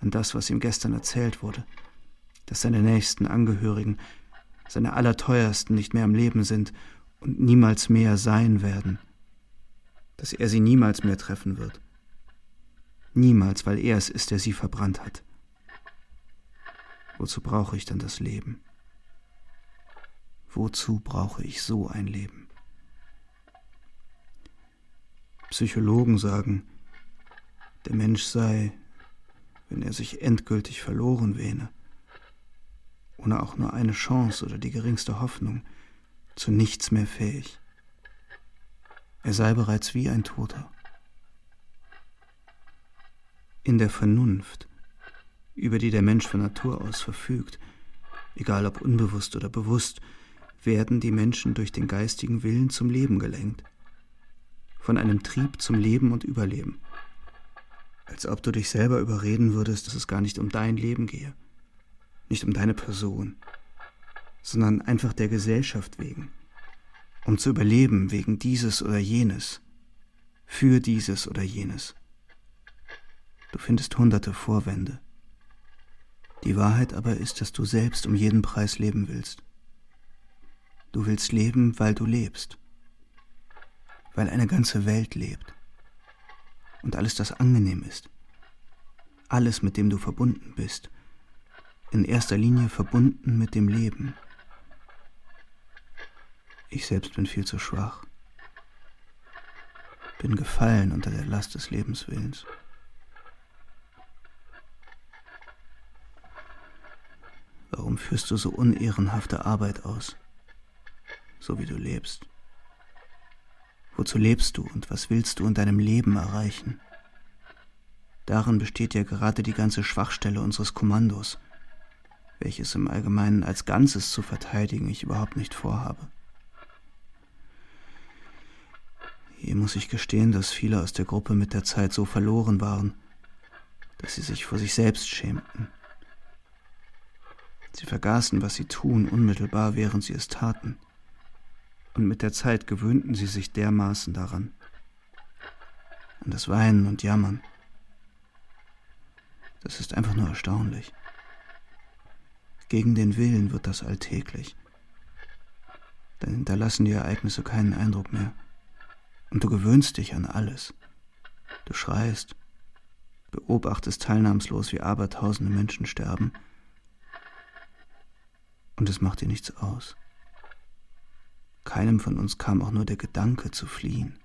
an das, was ihm gestern erzählt wurde, dass seine nächsten Angehörigen, seine allerteuersten nicht mehr am Leben sind und niemals mehr sein werden, dass er sie niemals mehr treffen wird. Niemals, weil er es ist, der sie verbrannt hat. Wozu brauche ich dann das Leben? Wozu brauche ich so ein Leben? Psychologen sagen, der Mensch sei, wenn er sich endgültig verloren wähne, ohne auch nur eine Chance oder die geringste Hoffnung, zu nichts mehr fähig. Er sei bereits wie ein Toter. In der Vernunft über die der Mensch von Natur aus verfügt, egal ob unbewusst oder bewusst, werden die Menschen durch den geistigen Willen zum Leben gelenkt, von einem Trieb zum Leben und Überleben, Als ob du dich selber überreden würdest, dass es gar nicht um dein Leben gehe, nicht um deine Person, sondern einfach der Gesellschaft wegen, um zu überleben wegen dieses oder jenes, für dieses oder jenes. Du findest hunderte Vorwände. Die Wahrheit aber ist, dass du selbst um jeden Preis leben willst. Du willst leben, weil du lebst, weil eine ganze Welt lebt und alles, das angenehm ist, alles, mit dem du verbunden bist, in erster Linie verbunden mit dem Leben. Ich selbst bin viel zu schwach, bin gefallen unter der Last des Lebenswillens. Warum führst du so unehrenhafte Arbeit aus, so wie du lebst? Wozu lebst du und was willst du in deinem Leben erreichen? Darin besteht ja gerade die ganze Schwachstelle unseres Kommandos, welches im Allgemeinen als Ganzes zu verteidigen ich überhaupt nicht vorhabe. Hier muss ich gestehen, dass viele aus der Gruppe mit der Zeit so verloren waren, dass sie sich vor sich selbst schämten. Sie vergaßen, was sie tun, unmittelbar während sie es taten. Und mit der Zeit gewöhnten sie sich dermaßen daran. An das Weinen und Jammern. Das ist einfach nur erstaunlich. Gegen den Willen wird das alltäglich. Dann hinterlassen die Ereignisse keinen Eindruck mehr. Und du gewöhnst dich an alles. Du schreist, beobachtest teilnahmslos, wie abertausende Menschen sterben und es macht dir nichts aus. Keinem von uns kam auch nur der Gedanke zu fliehen.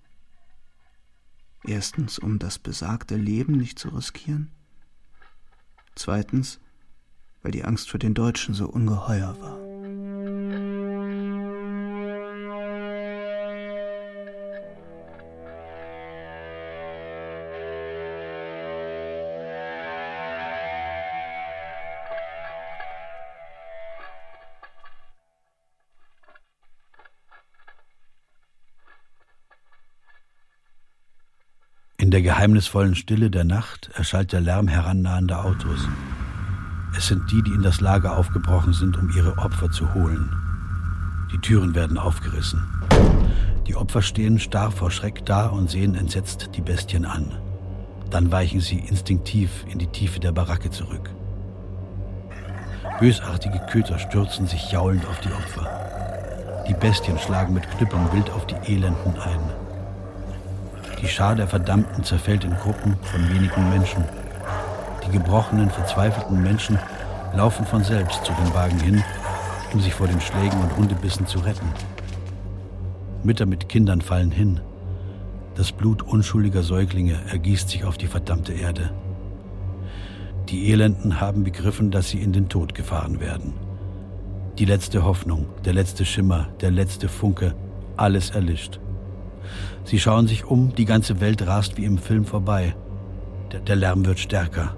Erstens, um das besagte Leben nicht zu riskieren. Zweitens, weil die Angst für den Deutschen so ungeheuer war. Der geheimnisvollen Stille der Nacht erschallt der Lärm herannahender Autos. Es sind die, die in das Lager aufgebrochen sind, um ihre Opfer zu holen. Die Türen werden aufgerissen. Die Opfer stehen starr vor Schreck da und sehen entsetzt die Bestien an. Dann weichen sie instinktiv in die Tiefe der Baracke zurück. Bösartige Köter stürzen sich jaulend auf die Opfer. Die Bestien schlagen mit Knüppeln wild auf die Elenden ein. Die Schar der Verdammten zerfällt in Gruppen von wenigen Menschen. Die gebrochenen, verzweifelten Menschen laufen von selbst zu den Wagen hin, um sich vor den Schlägen und Hundebissen zu retten. Mütter mit Kindern fallen hin. Das Blut unschuldiger Säuglinge ergießt sich auf die verdammte Erde. Die Elenden haben begriffen, dass sie in den Tod gefahren werden. Die letzte Hoffnung, der letzte Schimmer, der letzte Funke, alles erlischt. Sie schauen sich um, die ganze Welt rast wie im Film vorbei. Der, der Lärm wird stärker.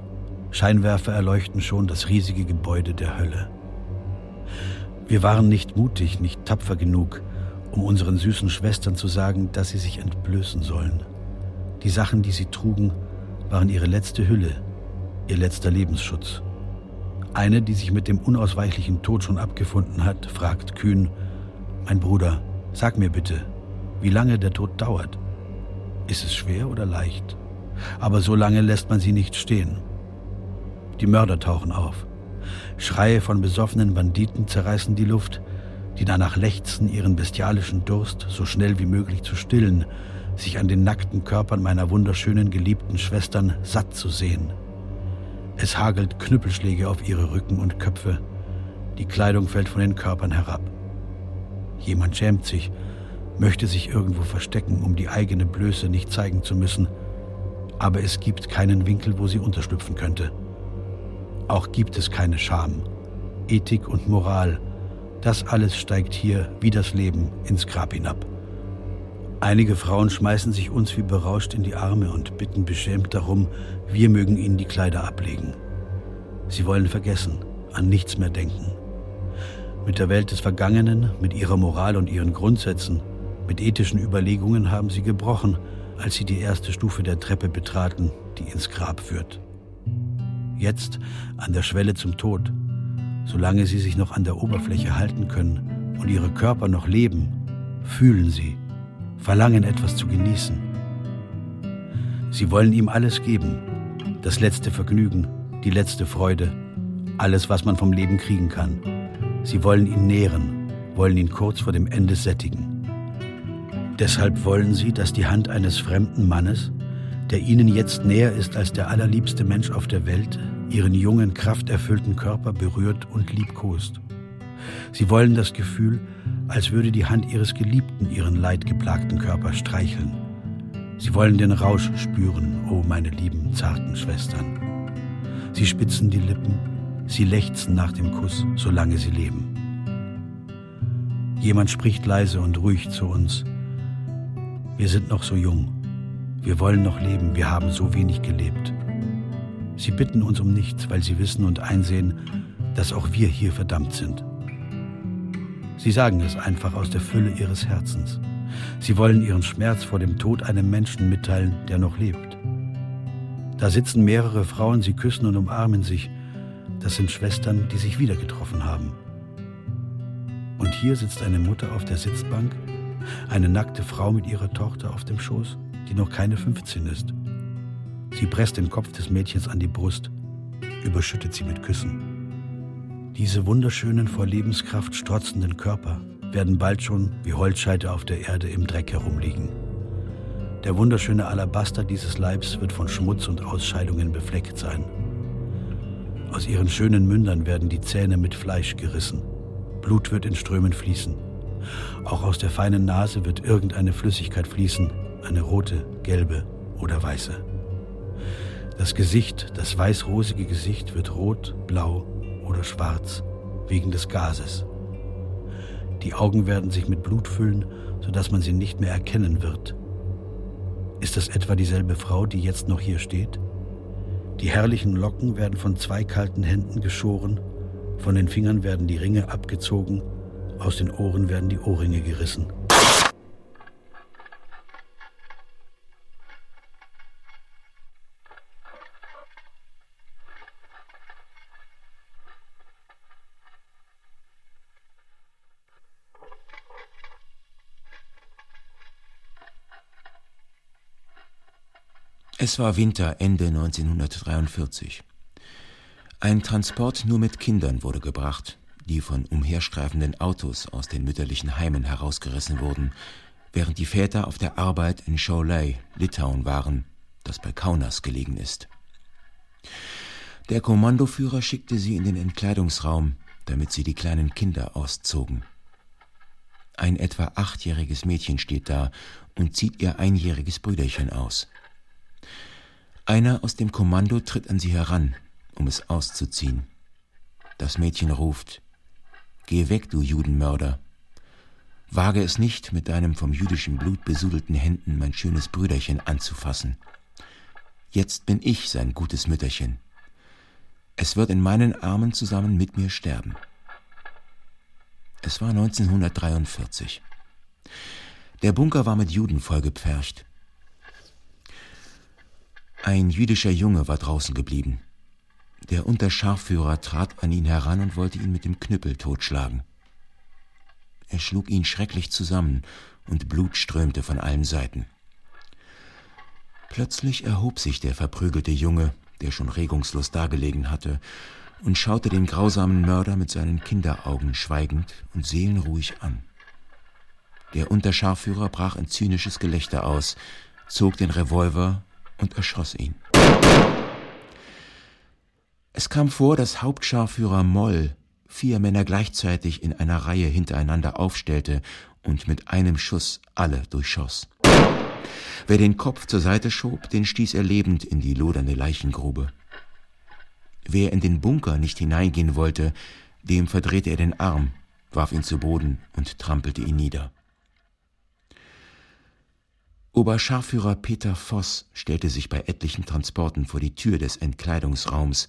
Scheinwerfer erleuchten schon das riesige Gebäude der Hölle. Wir waren nicht mutig, nicht tapfer genug, um unseren süßen Schwestern zu sagen, dass sie sich entblößen sollen. Die Sachen, die sie trugen, waren ihre letzte Hülle, ihr letzter Lebensschutz. Eine, die sich mit dem unausweichlichen Tod schon abgefunden hat, fragt kühn, mein Bruder, sag mir bitte, wie lange der Tod dauert. Ist es schwer oder leicht? Aber so lange lässt man sie nicht stehen. Die Mörder tauchen auf. Schreie von besoffenen Banditen zerreißen die Luft, die danach lechzen, ihren bestialischen Durst so schnell wie möglich zu stillen, sich an den nackten Körpern meiner wunderschönen geliebten Schwestern satt zu sehen. Es hagelt Knüppelschläge auf ihre Rücken und Köpfe. Die Kleidung fällt von den Körpern herab. Jemand schämt sich möchte sich irgendwo verstecken, um die eigene Blöße nicht zeigen zu müssen, aber es gibt keinen Winkel, wo sie unterschlüpfen könnte. Auch gibt es keine Scham, Ethik und Moral, das alles steigt hier wie das Leben ins Grab hinab. Einige Frauen schmeißen sich uns wie berauscht in die Arme und bitten beschämt darum, wir mögen ihnen die Kleider ablegen. Sie wollen vergessen, an nichts mehr denken. Mit der Welt des Vergangenen, mit ihrer Moral und ihren Grundsätzen, mit ethischen Überlegungen haben sie gebrochen, als sie die erste Stufe der Treppe betraten, die ins Grab führt. Jetzt an der Schwelle zum Tod, solange sie sich noch an der Oberfläche halten können und ihre Körper noch leben, fühlen sie, verlangen etwas zu genießen. Sie wollen ihm alles geben, das letzte Vergnügen, die letzte Freude, alles, was man vom Leben kriegen kann. Sie wollen ihn nähren, wollen ihn kurz vor dem Ende sättigen. Deshalb wollen sie, dass die Hand eines fremden Mannes, der ihnen jetzt näher ist als der allerliebste Mensch auf der Welt, ihren jungen, krafterfüllten Körper berührt und liebkost. Sie wollen das Gefühl, als würde die Hand ihres Geliebten ihren leidgeplagten Körper streicheln. Sie wollen den Rausch spüren, o oh meine lieben, zarten Schwestern. Sie spitzen die Lippen, sie lechzen nach dem Kuss, solange sie leben. Jemand spricht leise und ruhig zu uns. Wir sind noch so jung. Wir wollen noch leben, wir haben so wenig gelebt. Sie bitten uns um nichts, weil sie wissen und einsehen, dass auch wir hier verdammt sind. Sie sagen es einfach aus der Fülle ihres Herzens. Sie wollen ihren Schmerz vor dem Tod einem Menschen mitteilen, der noch lebt. Da sitzen mehrere Frauen, sie küssen und umarmen sich. Das sind Schwestern, die sich wieder getroffen haben. Und hier sitzt eine Mutter auf der Sitzbank, eine nackte Frau mit ihrer Tochter auf dem Schoß, die noch keine 15 ist. Sie presst den Kopf des Mädchens an die Brust, überschüttet sie mit Küssen. Diese wunderschönen, vor Lebenskraft strotzenden Körper werden bald schon wie Holzscheite auf der Erde im Dreck herumliegen. Der wunderschöne Alabaster dieses Leibs wird von Schmutz und Ausscheidungen befleckt sein. Aus ihren schönen Mündern werden die Zähne mit Fleisch gerissen. Blut wird in Strömen fließen. Auch aus der feinen Nase wird irgendeine Flüssigkeit fließen, eine rote, gelbe oder weiße. Das Gesicht, das weißrosige Gesicht wird rot, blau oder schwarz wegen des Gases. Die Augen werden sich mit Blut füllen, sodass man sie nicht mehr erkennen wird. Ist das etwa dieselbe Frau, die jetzt noch hier steht? Die herrlichen Locken werden von zwei kalten Händen geschoren, von den Fingern werden die Ringe abgezogen, aus den Ohren werden die Ohrringe gerissen. Es war Winter Ende 1943. Ein Transport nur mit Kindern wurde gebracht, die von umherstreifenden Autos aus den mütterlichen Heimen herausgerissen wurden, während die Väter auf der Arbeit in Šiauliai, Litauen waren, das bei Kaunas gelegen ist. Der Kommandoführer schickte sie in den Entkleidungsraum, damit sie die kleinen Kinder auszogen. Ein etwa achtjähriges Mädchen steht da und zieht ihr einjähriges Brüderchen aus. Einer aus dem Kommando tritt an sie heran, um es auszuziehen. Das Mädchen ruft Geh weg, du Judenmörder. Wage es nicht, mit deinem vom jüdischen Blut besudelten Händen mein schönes Brüderchen anzufassen. Jetzt bin ich sein gutes Mütterchen. Es wird in meinen Armen zusammen mit mir sterben. Es war 1943. Der Bunker war mit Juden vollgepfercht. Ein jüdischer Junge war draußen geblieben. Der Unterscharführer trat an ihn heran und wollte ihn mit dem Knüppel totschlagen. Er schlug ihn schrecklich zusammen, und Blut strömte von allen Seiten. Plötzlich erhob sich der verprügelte Junge, der schon regungslos dagelegen hatte, und schaute den grausamen Mörder mit seinen Kinderaugen schweigend und seelenruhig an. Der Unterscharführer brach in zynisches Gelächter aus, zog den Revolver und erschoss ihn. Es kam vor, dass Hauptscharführer Moll vier Männer gleichzeitig in einer Reihe hintereinander aufstellte und mit einem Schuss alle durchschoss. Wer den Kopf zur Seite schob, den stieß er lebend in die lodernde Leichengrube. Wer in den Bunker nicht hineingehen wollte, dem verdrehte er den Arm, warf ihn zu Boden und trampelte ihn nieder. Oberscharführer Peter Voss stellte sich bei etlichen Transporten vor die Tür des Entkleidungsraums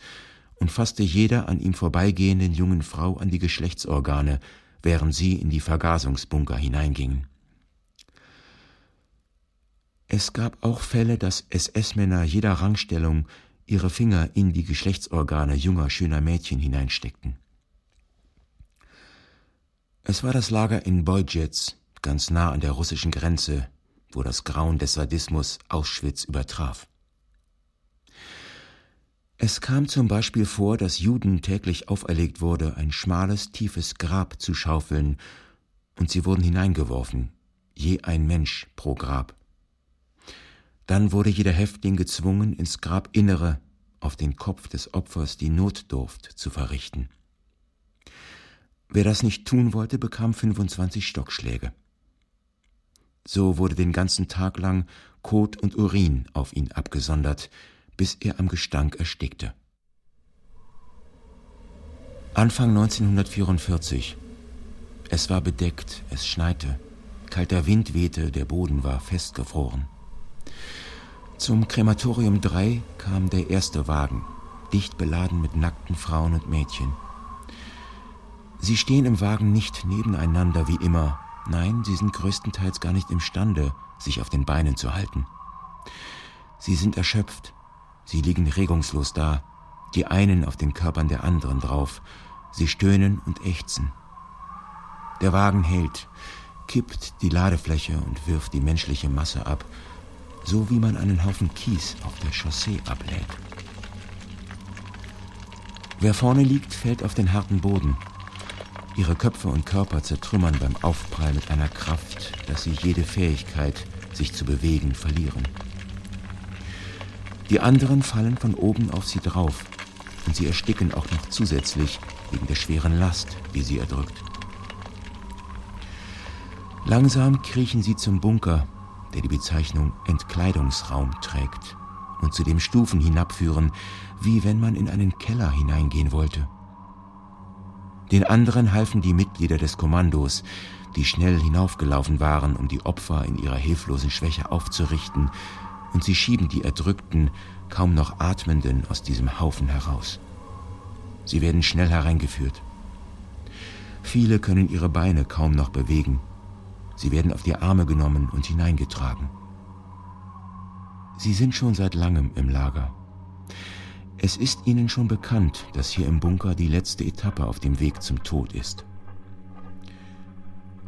und fasste jeder an ihm vorbeigehenden jungen Frau an die Geschlechtsorgane, während sie in die Vergasungsbunker hineingingen. Es gab auch Fälle, dass SS-Männer jeder Rangstellung ihre Finger in die Geschlechtsorgane junger, schöner Mädchen hineinsteckten. Es war das Lager in Bojec, ganz nah an der russischen Grenze, wo das Grauen des Sadismus Auschwitz übertraf. Es kam zum Beispiel vor, dass Juden täglich auferlegt wurde, ein schmales, tiefes Grab zu schaufeln, und sie wurden hineingeworfen, je ein Mensch pro Grab. Dann wurde jeder Häftling gezwungen, ins Grabinnere auf den Kopf des Opfers die Notdurft zu verrichten. Wer das nicht tun wollte, bekam 25 Stockschläge. So wurde den ganzen Tag lang Kot und Urin auf ihn abgesondert, bis er am Gestank erstickte. Anfang 1944. Es war bedeckt, es schneite, kalter Wind wehte, der Boden war festgefroren. Zum Krematorium 3 kam der erste Wagen, dicht beladen mit nackten Frauen und Mädchen. Sie stehen im Wagen nicht nebeneinander wie immer, nein, sie sind größtenteils gar nicht imstande, sich auf den Beinen zu halten. Sie sind erschöpft, sie liegen regungslos da, die einen auf den Körpern der anderen drauf, sie stöhnen und ächzen. Der Wagen hält, kippt die Ladefläche und wirft die menschliche Masse ab, so wie man einen Haufen Kies auf der Chaussee ablädt. Wer vorne liegt, fällt auf den harten Boden. Ihre Köpfe und Körper zertrümmern beim Aufprall mit einer Kraft, dass sie jede Fähigkeit, sich zu bewegen, verlieren. Die anderen fallen von oben auf sie drauf und sie ersticken auch noch zusätzlich wegen der schweren Last, die sie erdrückt. Langsam kriechen sie zum Bunker, der die Bezeichnung Entkleidungsraum trägt und zu dem Stufen hinabführen, wie wenn man in einen Keller hineingehen wollte. Den anderen halfen die Mitglieder des Kommandos, die schnell hinaufgelaufen waren, um die Opfer in ihrer hilflosen Schwäche aufzurichten, und sie schieben die Erdrückten, kaum noch Atmenden aus diesem Haufen heraus. Sie werden schnell hereingeführt. Viele können ihre Beine kaum noch bewegen, Sie werden auf die Arme genommen und hineingetragen. Sie sind schon seit langem im Lager. Es ist Ihnen schon bekannt, dass hier im Bunker die letzte Etappe auf dem Weg zum Tod ist.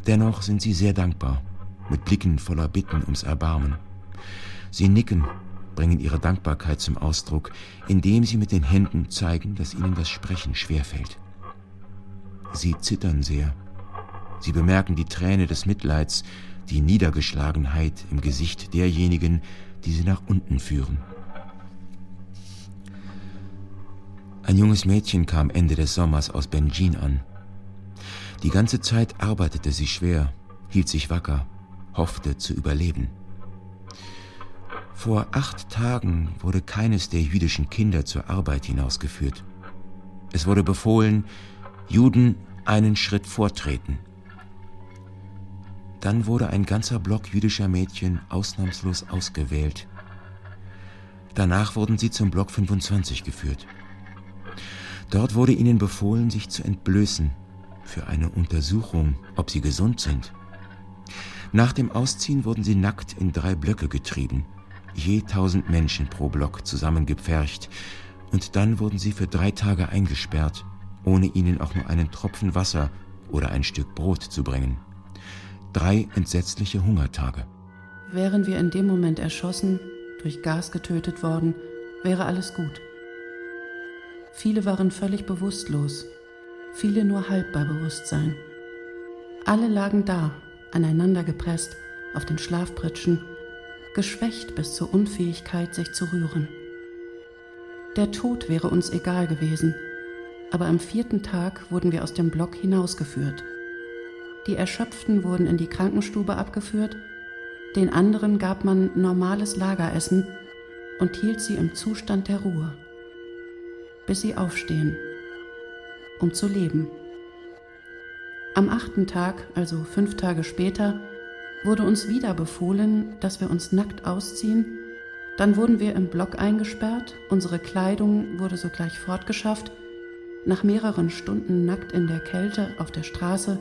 Dennoch sind Sie sehr dankbar, mit Blicken voller Bitten ums Erbarmen. Sie nicken, bringen ihre Dankbarkeit zum Ausdruck, indem sie mit den Händen zeigen, dass ihnen das Sprechen schwerfällt. Sie zittern sehr Sie bemerken die Träne des Mitleids, die Niedergeschlagenheit im Gesicht derjenigen, die sie nach unten führen. Ein junges Mädchen kam Ende des Sommers aus Benjin an. Die ganze Zeit arbeitete sie schwer, hielt sich wacker, hoffte zu überleben. Vor acht Tagen wurde keines der jüdischen Kinder zur Arbeit hinausgeführt. Es wurde befohlen, Juden einen Schritt vortreten. Dann wurde ein ganzer Block jüdischer Mädchen ausnahmslos ausgewählt. Danach wurden sie zum Block 25 geführt. Dort wurde ihnen befohlen, sich zu entblößen für eine Untersuchung, ob sie gesund sind. Nach dem Ausziehen wurden sie nackt in drei Blöcke getrieben, je tausend Menschen pro Block zusammengepfercht, und dann wurden sie für drei Tage eingesperrt, ohne ihnen auch nur einen Tropfen Wasser oder ein Stück Brot zu bringen. Drei entsetzliche Hungertage. Wären wir in dem Moment erschossen, durch Gas getötet worden, wäre alles gut. Viele waren völlig bewusstlos, viele nur halb bei Bewusstsein. Alle lagen da, aneinander gepresst, auf den Schlafpritschen, geschwächt bis zur Unfähigkeit, sich zu rühren. Der Tod wäre uns egal gewesen, aber am vierten Tag wurden wir aus dem Block hinausgeführt. Die Erschöpften wurden in die Krankenstube abgeführt, den anderen gab man normales Lageressen und hielt sie im Zustand der Ruhe, bis sie aufstehen, um zu leben. Am achten Tag, also fünf Tage später, wurde uns wieder befohlen, dass wir uns nackt ausziehen. Dann wurden wir im Block eingesperrt, unsere Kleidung wurde sogleich fortgeschafft. Nach mehreren Stunden nackt in der Kälte auf der Straße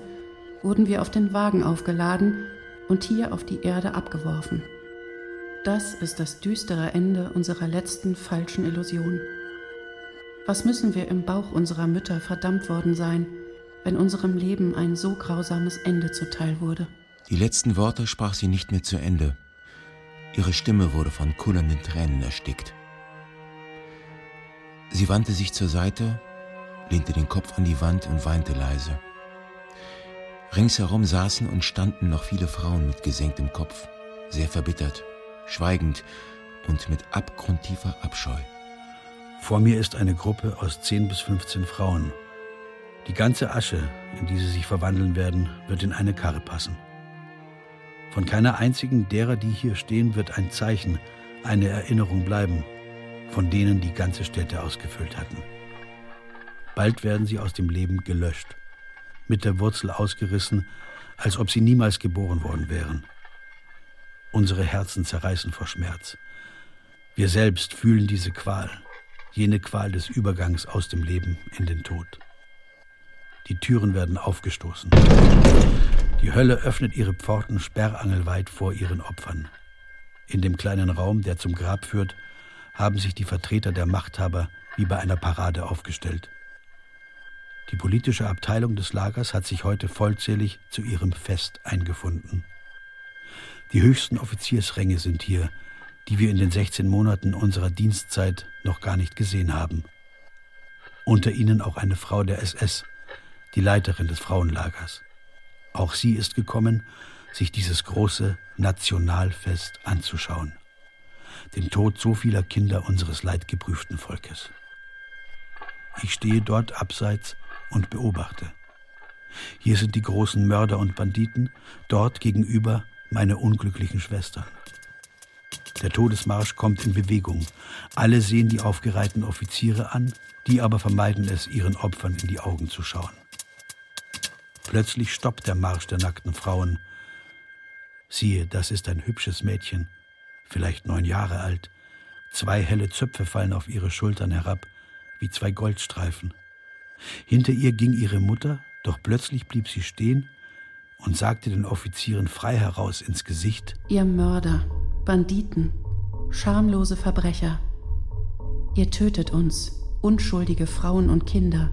wurden wir auf den Wagen aufgeladen und hier auf die Erde abgeworfen. Das ist das düstere Ende unserer letzten falschen Illusion. Was müssen wir im Bauch unserer Mütter verdammt worden sein, wenn unserem Leben ein so grausames Ende zuteil wurde? Die letzten Worte sprach sie nicht mehr zu Ende. Ihre Stimme wurde von kullernden Tränen erstickt. Sie wandte sich zur Seite, lehnte den Kopf an die Wand und weinte leise. Ringsherum saßen und standen noch viele Frauen mit gesenktem Kopf, sehr verbittert schweigend und mit abgrundtiefer Abscheu. Vor mir ist eine Gruppe aus 10 bis 15 Frauen. Die ganze Asche, in die sie sich verwandeln werden, wird in eine Karre passen. Von keiner einzigen derer, die hier stehen, wird ein Zeichen, eine Erinnerung bleiben, von denen die ganze Städte ausgefüllt hatten. Bald werden sie aus dem Leben gelöscht, mit der Wurzel ausgerissen, als ob sie niemals geboren worden wären. Unsere Herzen zerreißen vor Schmerz. Wir selbst fühlen diese Qual, jene Qual des Übergangs aus dem Leben in den Tod. Die Türen werden aufgestoßen. Die Hölle öffnet ihre Pforten sperrangelweit vor ihren Opfern. In dem kleinen Raum, der zum Grab führt, haben sich die Vertreter der Machthaber wie bei einer Parade aufgestellt. Die politische Abteilung des Lagers hat sich heute vollzählig zu ihrem Fest eingefunden. Die höchsten Offiziersränge sind hier, die wir in den 16 Monaten unserer Dienstzeit noch gar nicht gesehen haben. Unter ihnen auch eine Frau der SS, die Leiterin des Frauenlagers. Auch sie ist gekommen, sich dieses große Nationalfest anzuschauen. Den Tod so vieler Kinder unseres leidgeprüften Volkes. Ich stehe dort abseits und beobachte. Hier sind die großen Mörder und Banditen, dort gegenüber meine unglücklichen Schwestern. Der Todesmarsch kommt in Bewegung. Alle sehen die aufgereihten Offiziere an, die aber vermeiden es, ihren Opfern in die Augen zu schauen. Plötzlich stoppt der Marsch der nackten Frauen. Siehe, das ist ein hübsches Mädchen, vielleicht neun Jahre alt. Zwei helle Zöpfe fallen auf ihre Schultern herab, wie zwei Goldstreifen. Hinter ihr ging ihre Mutter, doch plötzlich blieb sie stehen und sagte den Offizieren frei heraus ins Gesicht, Ihr Mörder, Banditen, schamlose Verbrecher, ihr tötet uns, unschuldige Frauen und Kinder.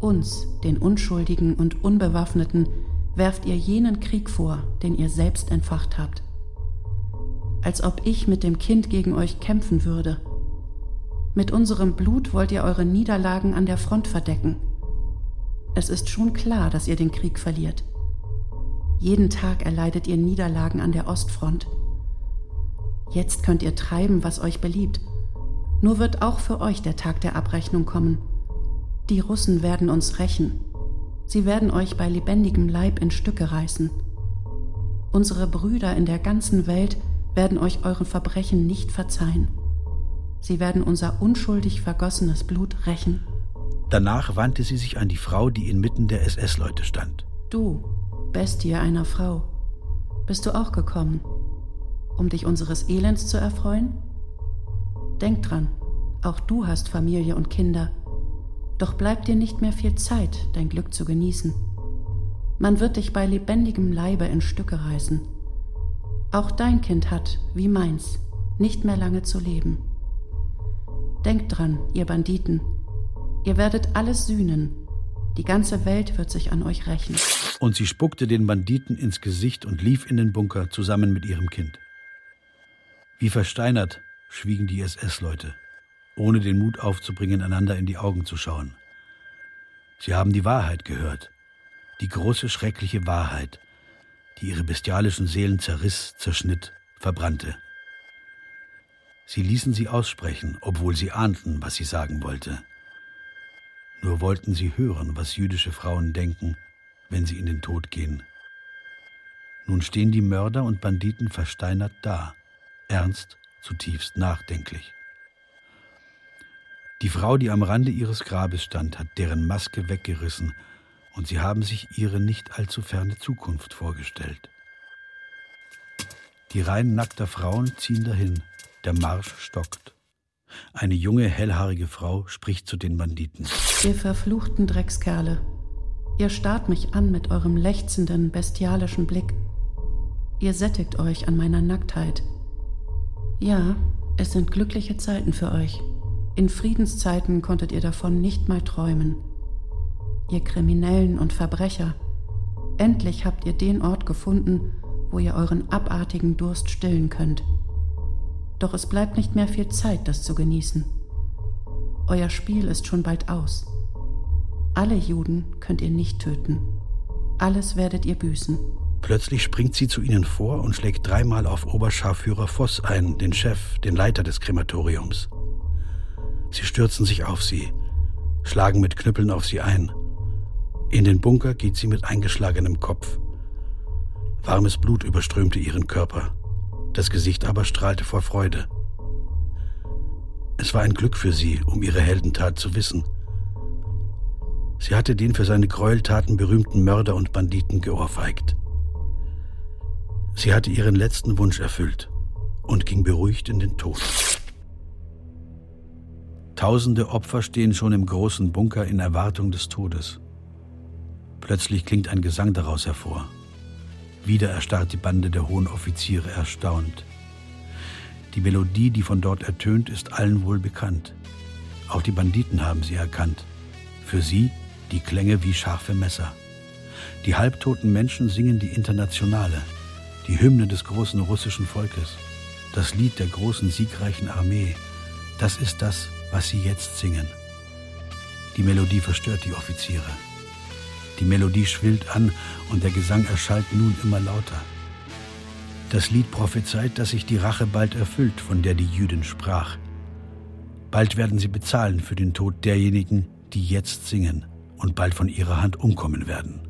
Uns, den Unschuldigen und Unbewaffneten, werft ihr jenen Krieg vor, den ihr selbst entfacht habt. Als ob ich mit dem Kind gegen euch kämpfen würde. Mit unserem Blut wollt ihr eure Niederlagen an der Front verdecken. Es ist schon klar, dass ihr den Krieg verliert. Jeden Tag erleidet ihr Niederlagen an der Ostfront. Jetzt könnt ihr treiben, was euch beliebt. Nur wird auch für euch der Tag der Abrechnung kommen. Die Russen werden uns rächen. Sie werden euch bei lebendigem Leib in Stücke reißen. Unsere Brüder in der ganzen Welt werden euch euren Verbrechen nicht verzeihen. Sie werden unser unschuldig vergossenes Blut rächen. Danach wandte sie sich an die Frau, die inmitten der SS-Leute stand. Du, Bestie einer Frau, bist du auch gekommen, um dich unseres Elends zu erfreuen? Denk dran, auch du hast Familie und Kinder, doch bleibt dir nicht mehr viel Zeit, dein Glück zu genießen. Man wird dich bei lebendigem Leibe in Stücke reißen. Auch dein Kind hat, wie meins, nicht mehr lange zu leben. Denkt dran, ihr Banditen, ihr werdet alles sühnen, die ganze Welt wird sich an euch rächen und sie spuckte den Banditen ins Gesicht und lief in den Bunker zusammen mit ihrem Kind. Wie versteinert schwiegen die SS-Leute, ohne den Mut aufzubringen, einander in die Augen zu schauen. Sie haben die Wahrheit gehört, die große schreckliche Wahrheit, die ihre bestialischen Seelen zerriss, zerschnitt, verbrannte. Sie ließen sie aussprechen, obwohl sie ahnten, was sie sagen wollte. Nur wollten sie hören, was jüdische Frauen denken wenn sie in den Tod gehen. Nun stehen die Mörder und Banditen versteinert da, ernst, zutiefst nachdenklich. Die Frau, die am Rande ihres Grabes stand, hat deren Maske weggerissen, und sie haben sich ihre nicht allzu ferne Zukunft vorgestellt. Die Reihen nackter Frauen ziehen dahin, der Marsch stockt. Eine junge, hellhaarige Frau spricht zu den Banditen. Ihr verfluchten Dreckskerle, Ihr starrt mich an mit eurem lechzenden, bestialischen Blick. Ihr sättigt euch an meiner Nacktheit. Ja, es sind glückliche Zeiten für euch. In Friedenszeiten konntet ihr davon nicht mal träumen. Ihr Kriminellen und Verbrecher, endlich habt ihr den Ort gefunden, wo ihr euren abartigen Durst stillen könnt. Doch es bleibt nicht mehr viel Zeit, das zu genießen. Euer Spiel ist schon bald aus. Alle Juden könnt ihr nicht töten. Alles werdet ihr büßen. Plötzlich springt sie zu ihnen vor und schlägt dreimal auf Oberscharführer Voss ein, den Chef, den Leiter des Krematoriums. Sie stürzen sich auf sie, schlagen mit Knüppeln auf sie ein. In den Bunker geht sie mit eingeschlagenem Kopf. Warmes Blut überströmte ihren Körper, das Gesicht aber strahlte vor Freude. Es war ein Glück für sie, um ihre Heldentat zu wissen. Sie hatte den für seine Gräueltaten berühmten Mörder und Banditen geohrfeigt. Sie hatte ihren letzten Wunsch erfüllt und ging beruhigt in den Tod. Tausende Opfer stehen schon im großen Bunker in Erwartung des Todes. Plötzlich klingt ein Gesang daraus hervor. Wieder erstarrt die Bande der hohen Offiziere erstaunt. Die Melodie, die von dort ertönt, ist allen wohl bekannt. Auch die Banditen haben sie erkannt. Für sie die Klänge wie scharfe Messer. Die halbtoten Menschen singen die Internationale, die Hymne des großen russischen Volkes, das Lied der großen siegreichen Armee, das ist das, was sie jetzt singen. Die Melodie verstört die Offiziere. Die Melodie schwillt an und der Gesang erschallt nun immer lauter. Das Lied prophezeit, dass sich die Rache bald erfüllt, von der die Jüdin sprach. Bald werden sie bezahlen für den Tod derjenigen, die jetzt singen und bald von ihrer Hand umkommen werden.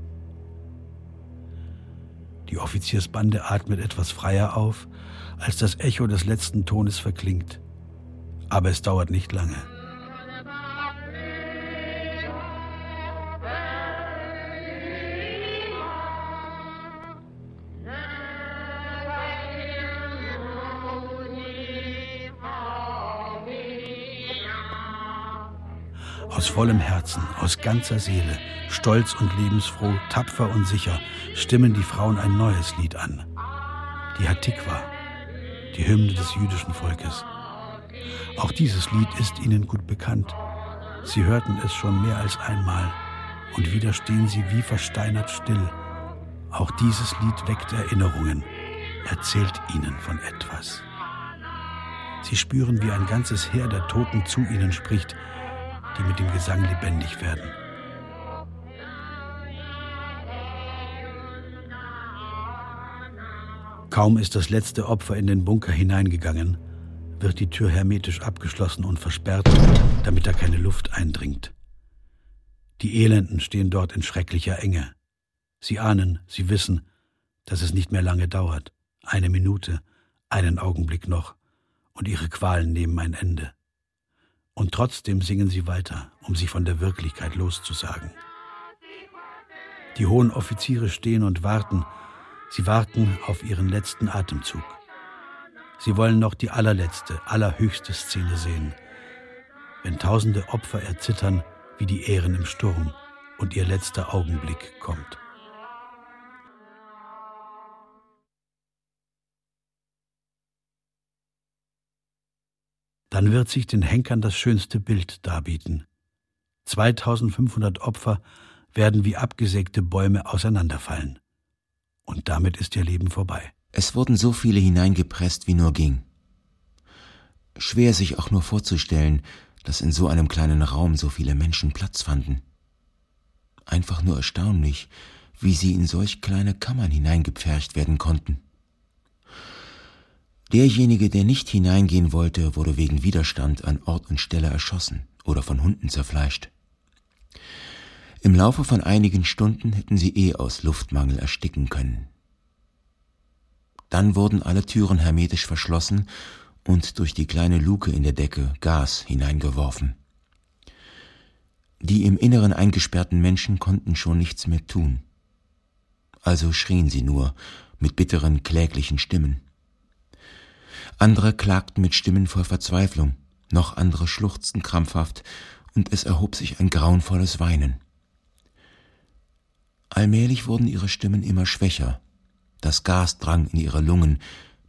Die Offiziersbande atmet etwas freier auf, als das Echo des letzten Tones verklingt. Aber es dauert nicht lange. Aus vollem Herzen, aus ganzer Seele, stolz und lebensfroh, tapfer und sicher, stimmen die Frauen ein neues Lied an. Die Hatikwa, die Hymne des jüdischen Volkes. Auch dieses Lied ist ihnen gut bekannt. Sie hörten es schon mehr als einmal und wieder stehen sie wie versteinert still. Auch dieses Lied weckt Erinnerungen, erzählt ihnen von etwas. Sie spüren, wie ein ganzes Heer der Toten zu ihnen spricht, die mit dem Gesang lebendig werden. Kaum ist das letzte Opfer in den Bunker hineingegangen, wird die Tür hermetisch abgeschlossen und versperrt, damit da keine Luft eindringt. Die Elenden stehen dort in schrecklicher Enge. Sie ahnen, sie wissen, dass es nicht mehr lange dauert. Eine Minute, einen Augenblick noch, und ihre Qualen nehmen ein Ende. Und trotzdem singen sie weiter, um sich von der Wirklichkeit loszusagen. Die hohen Offiziere stehen und warten, sie warten auf ihren letzten Atemzug. Sie wollen noch die allerletzte, allerhöchste Szene sehen, wenn tausende Opfer erzittern wie die Ähren im Sturm und ihr letzter Augenblick kommt. dann wird sich den Henkern das schönste Bild darbieten. 2500 Opfer werden wie abgesägte Bäume auseinanderfallen. Und damit ist ihr Leben vorbei. Es wurden so viele hineingepresst, wie nur ging. Schwer sich auch nur vorzustellen, dass in so einem kleinen Raum so viele Menschen Platz fanden. Einfach nur erstaunlich, wie sie in solch kleine Kammern hineingepfercht werden konnten. Derjenige, der nicht hineingehen wollte, wurde wegen Widerstand an Ort und Stelle erschossen oder von Hunden zerfleischt. Im Laufe von einigen Stunden hätten sie eh aus Luftmangel ersticken können. Dann wurden alle Türen hermetisch verschlossen und durch die kleine Luke in der Decke Gas hineingeworfen. Die im Inneren eingesperrten Menschen konnten schon nichts mehr tun. Also schrien sie nur mit bitteren, kläglichen Stimmen. Andere klagten mit Stimmen voll Verzweiflung, noch andere schluchzten krampfhaft, und es erhob sich ein grauenvolles Weinen. Allmählich wurden ihre Stimmen immer schwächer, das Gas drang in ihre Lungen,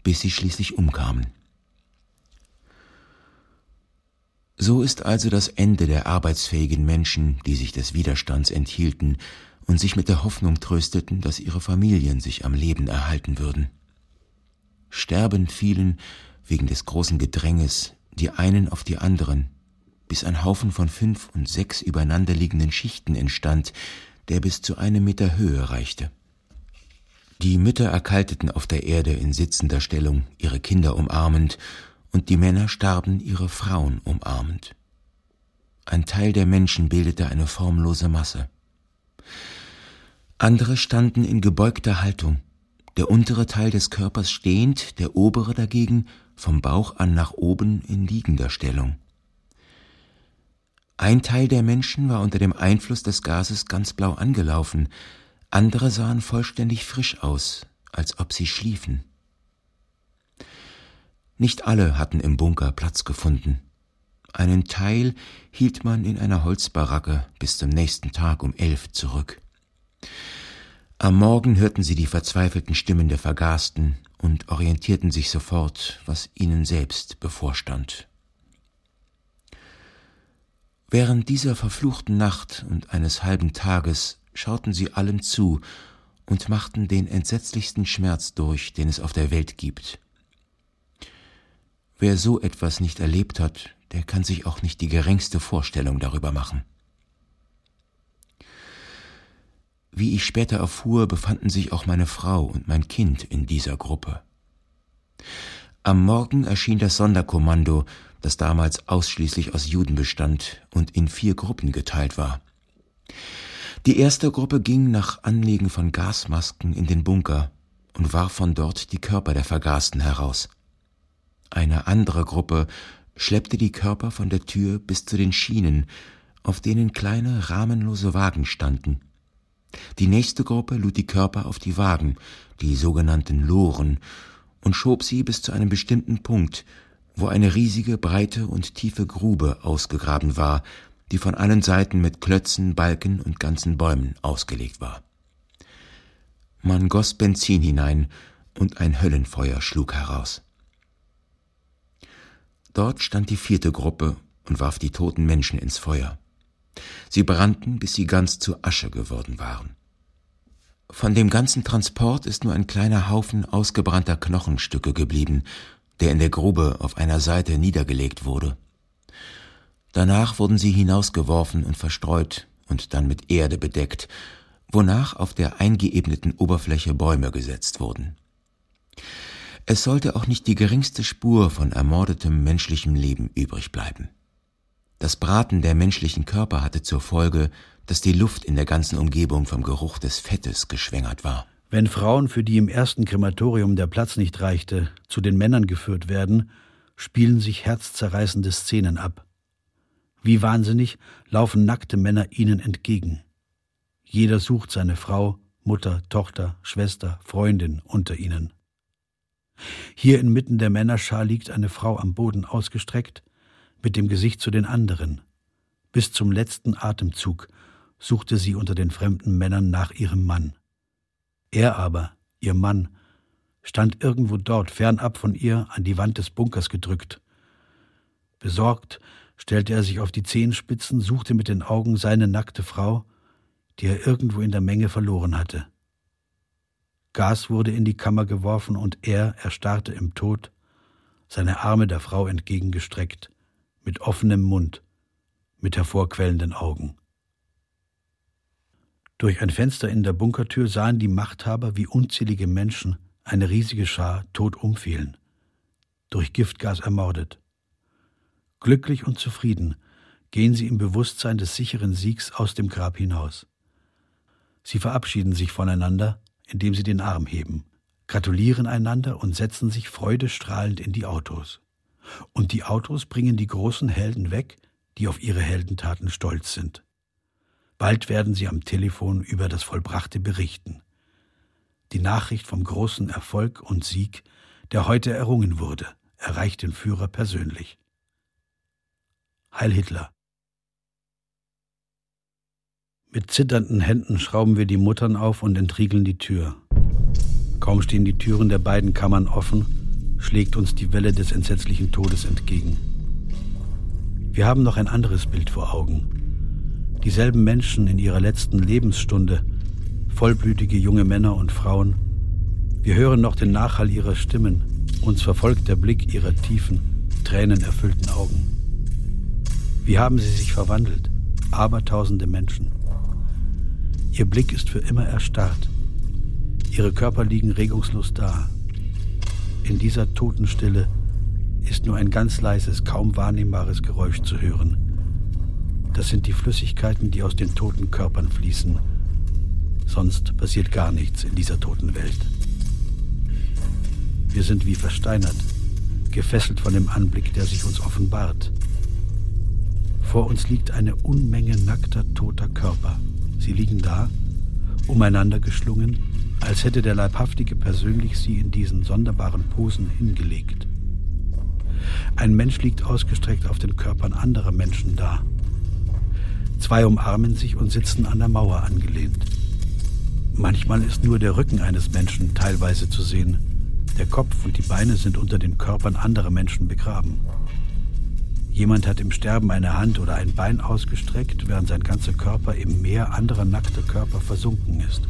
bis sie schließlich umkamen. So ist also das Ende der arbeitsfähigen Menschen, die sich des Widerstands enthielten und sich mit der Hoffnung trösteten, dass ihre Familien sich am Leben erhalten würden. Sterbend fielen, wegen des großen Gedränges, die einen auf die anderen, bis ein Haufen von fünf und sechs übereinanderliegenden Schichten entstand, der bis zu einem Meter Höhe reichte. Die Mütter erkalteten auf der Erde in sitzender Stellung, ihre Kinder umarmend, und die Männer starben ihre Frauen umarmend. Ein Teil der Menschen bildete eine formlose Masse. Andere standen in gebeugter Haltung, der untere Teil des Körpers stehend, der obere dagegen vom Bauch an nach oben in liegender Stellung. Ein Teil der Menschen war unter dem Einfluss des Gases ganz blau angelaufen, andere sahen vollständig frisch aus, als ob sie schliefen. Nicht alle hatten im Bunker Platz gefunden. Einen Teil hielt man in einer Holzbaracke bis zum nächsten Tag um elf zurück. Am Morgen hörten sie die verzweifelten Stimmen der Vergasten und orientierten sich sofort, was ihnen selbst bevorstand. Während dieser verfluchten Nacht und eines halben Tages schauten sie allem zu und machten den entsetzlichsten Schmerz durch, den es auf der Welt gibt. Wer so etwas nicht erlebt hat, der kann sich auch nicht die geringste Vorstellung darüber machen. Wie ich später erfuhr, befanden sich auch meine Frau und mein Kind in dieser Gruppe. Am Morgen erschien das Sonderkommando das damals ausschließlich aus Juden bestand und in vier Gruppen geteilt war. Die erste Gruppe ging nach Anlegen von Gasmasken in den Bunker und warf von dort die Körper der Vergasten heraus. Eine andere Gruppe schleppte die Körper von der Tür bis zu den Schienen, auf denen kleine rahmenlose Wagen standen. Die nächste Gruppe lud die Körper auf die Wagen, die sogenannten Loren, und schob sie bis zu einem bestimmten Punkt, wo eine riesige, breite und tiefe Grube ausgegraben war, die von allen Seiten mit Klötzen, Balken und ganzen Bäumen ausgelegt war. Man goss Benzin hinein und ein Höllenfeuer schlug heraus. Dort stand die vierte Gruppe und warf die toten Menschen ins Feuer. Sie brannten, bis sie ganz zu Asche geworden waren. Von dem ganzen Transport ist nur ein kleiner Haufen ausgebrannter Knochenstücke geblieben der in der Grube auf einer Seite niedergelegt wurde. Danach wurden sie hinausgeworfen und verstreut und dann mit Erde bedeckt, wonach auf der eingeebneten Oberfläche Bäume gesetzt wurden. Es sollte auch nicht die geringste Spur von ermordetem menschlichem Leben übrig bleiben. Das Braten der menschlichen Körper hatte zur Folge, dass die Luft in der ganzen Umgebung vom Geruch des Fettes geschwängert war. Wenn Frauen, für die im ersten Krematorium der Platz nicht reichte, zu den Männern geführt werden, spielen sich herzzerreißende Szenen ab. Wie wahnsinnig laufen nackte Männer ihnen entgegen. Jeder sucht seine Frau, Mutter, Tochter, Schwester, Freundin unter ihnen. Hier inmitten der Männerschar liegt eine Frau am Boden ausgestreckt, mit dem Gesicht zu den anderen. Bis zum letzten Atemzug suchte sie unter den fremden Männern nach ihrem Mann. Er aber, ihr Mann, stand irgendwo dort, fernab von ihr, an die Wand des Bunkers gedrückt. Besorgt stellte er sich auf die Zehenspitzen, suchte mit den Augen seine nackte Frau, die er irgendwo in der Menge verloren hatte. Gas wurde in die Kammer geworfen und er erstarrte im Tod, seine Arme der Frau entgegengestreckt, mit offenem Mund, mit hervorquellenden Augen. Durch ein Fenster in der Bunkertür sahen die Machthaber, wie unzählige Menschen, eine riesige Schar, tot umfielen, durch Giftgas ermordet. Glücklich und zufrieden gehen sie im Bewusstsein des sicheren Siegs aus dem Grab hinaus. Sie verabschieden sich voneinander, indem sie den Arm heben, gratulieren einander und setzen sich freudestrahlend in die Autos. Und die Autos bringen die großen Helden weg, die auf ihre Heldentaten stolz sind. Bald werden sie am Telefon über das Vollbrachte berichten. Die Nachricht vom großen Erfolg und Sieg, der heute errungen wurde, erreicht den Führer persönlich. Heil Hitler. Mit zitternden Händen schrauben wir die Muttern auf und entriegeln die Tür. Kaum stehen die Türen der beiden Kammern offen, schlägt uns die Welle des entsetzlichen Todes entgegen. Wir haben noch ein anderes Bild vor Augen. Dieselben Menschen in ihrer letzten Lebensstunde, vollblütige junge Männer und Frauen. Wir hören noch den Nachhall ihrer Stimmen, uns verfolgt der Blick ihrer tiefen, tränenerfüllten Augen. Wie haben sie sich verwandelt? Abertausende Menschen. Ihr Blick ist für immer erstarrt. Ihre Körper liegen regungslos da. In dieser Totenstille ist nur ein ganz leises, kaum wahrnehmbares Geräusch zu hören. Das sind die Flüssigkeiten, die aus den toten Körpern fließen. Sonst passiert gar nichts in dieser toten Welt. Wir sind wie versteinert, gefesselt von dem Anblick, der sich uns offenbart. Vor uns liegt eine Unmenge nackter, toter Körper. Sie liegen da, umeinander geschlungen, als hätte der Leibhaftige persönlich sie in diesen sonderbaren Posen hingelegt. Ein Mensch liegt ausgestreckt auf den Körpern anderer Menschen da. Zwei umarmen sich und sitzen an der Mauer angelehnt. Manchmal ist nur der Rücken eines Menschen teilweise zu sehen. Der Kopf und die Beine sind unter den Körpern anderer Menschen begraben. Jemand hat im Sterben eine Hand oder ein Bein ausgestreckt, während sein ganzer Körper im Meer anderer nackter Körper versunken ist.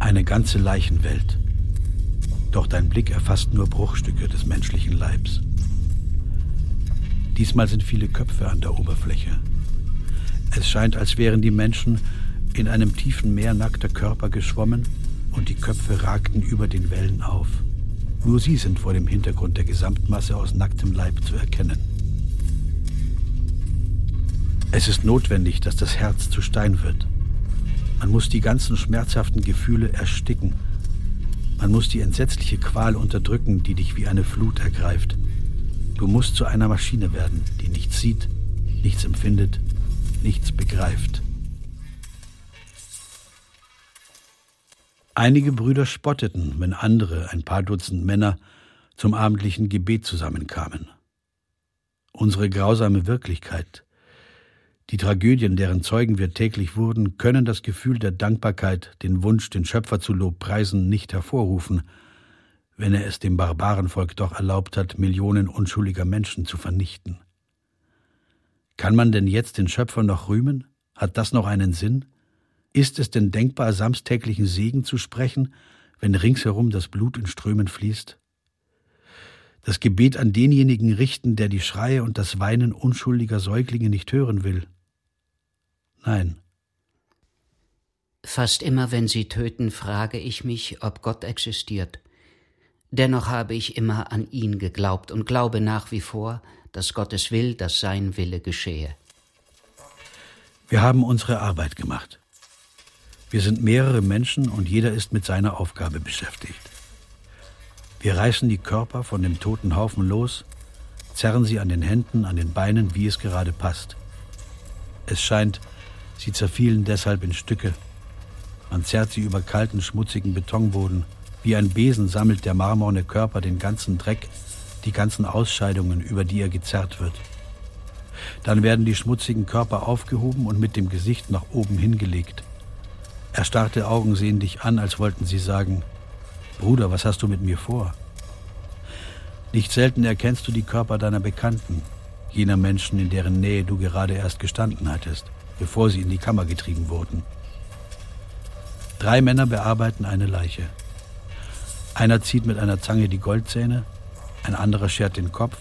Eine ganze Leichenwelt. Doch dein Blick erfasst nur Bruchstücke des menschlichen Leibs. Diesmal sind viele Köpfe an der Oberfläche. Es scheint, als wären die Menschen in einem tiefen Meer nackter Körper geschwommen und die Köpfe ragten über den Wellen auf. Nur sie sind vor dem Hintergrund der Gesamtmasse aus nacktem Leib zu erkennen. Es ist notwendig, dass das Herz zu Stein wird. Man muss die ganzen schmerzhaften Gefühle ersticken. Man muss die entsetzliche Qual unterdrücken, die dich wie eine Flut ergreift. Du musst zu einer Maschine werden, die nichts sieht, nichts empfindet, nichts begreift. Einige Brüder spotteten, wenn andere, ein paar Dutzend Männer, zum abendlichen Gebet zusammenkamen. Unsere grausame Wirklichkeit die Tragödien, deren Zeugen wir täglich wurden, können das Gefühl der Dankbarkeit, den Wunsch, den Schöpfer zu Lobpreisen, nicht hervorrufen, wenn er es dem Barbarenvolk doch erlaubt hat, Millionen unschuldiger Menschen zu vernichten. Kann man denn jetzt den Schöpfer noch rühmen? Hat das noch einen Sinn? Ist es denn denkbar, samstäglichen Segen zu sprechen, wenn ringsherum das Blut in Strömen fließt? Das Gebet an denjenigen richten, der die Schreie und das Weinen unschuldiger Säuglinge nicht hören will. Nein. Fast immer, wenn sie töten, frage ich mich, ob Gott existiert. Dennoch habe ich immer an ihn geglaubt und glaube nach wie vor, dass Gott es will, dass sein Wille geschehe. Wir haben unsere Arbeit gemacht. Wir sind mehrere Menschen und jeder ist mit seiner Aufgabe beschäftigt. Wir reißen die Körper von dem toten Haufen los, zerren sie an den Händen, an den Beinen, wie es gerade passt. Es scheint, Sie zerfielen deshalb in Stücke. Man zerrt sie über kalten, schmutzigen Betonboden. Wie ein Besen sammelt der marmorne Körper den ganzen Dreck, die ganzen Ausscheidungen, über die er gezerrt wird. Dann werden die schmutzigen Körper aufgehoben und mit dem Gesicht nach oben hingelegt. Erstarrte Augen sehen dich an, als wollten sie sagen, Bruder, was hast du mit mir vor? Nicht selten erkennst du die Körper deiner Bekannten, jener Menschen, in deren Nähe du gerade erst gestanden hattest bevor sie in die Kammer getrieben wurden. Drei Männer bearbeiten eine Leiche. Einer zieht mit einer Zange die Goldzähne, ein anderer schert den Kopf,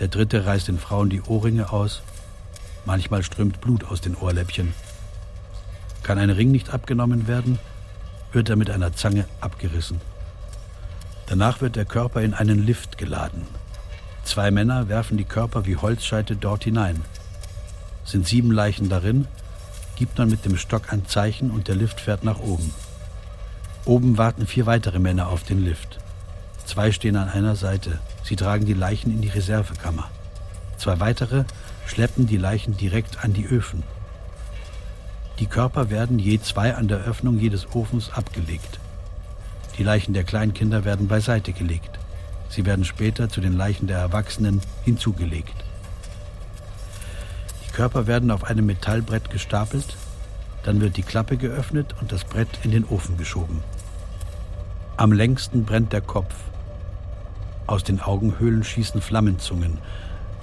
der dritte reißt den Frauen die Ohrringe aus, manchmal strömt Blut aus den Ohrläppchen. Kann ein Ring nicht abgenommen werden, wird er mit einer Zange abgerissen. Danach wird der Körper in einen Lift geladen. Zwei Männer werfen die Körper wie Holzscheite dort hinein sind sieben Leichen darin, gibt man mit dem Stock ein Zeichen und der Lift fährt nach oben. Oben warten vier weitere Männer auf den Lift. Zwei stehen an einer Seite. Sie tragen die Leichen in die Reservekammer. Zwei weitere schleppen die Leichen direkt an die Öfen. Die Körper werden je zwei an der Öffnung jedes Ofens abgelegt. Die Leichen der Kleinkinder werden beiseite gelegt. Sie werden später zu den Leichen der Erwachsenen hinzugelegt. Körper werden auf einem Metallbrett gestapelt, dann wird die Klappe geöffnet und das Brett in den Ofen geschoben. Am längsten brennt der Kopf. Aus den Augenhöhlen schießen Flammenzungen.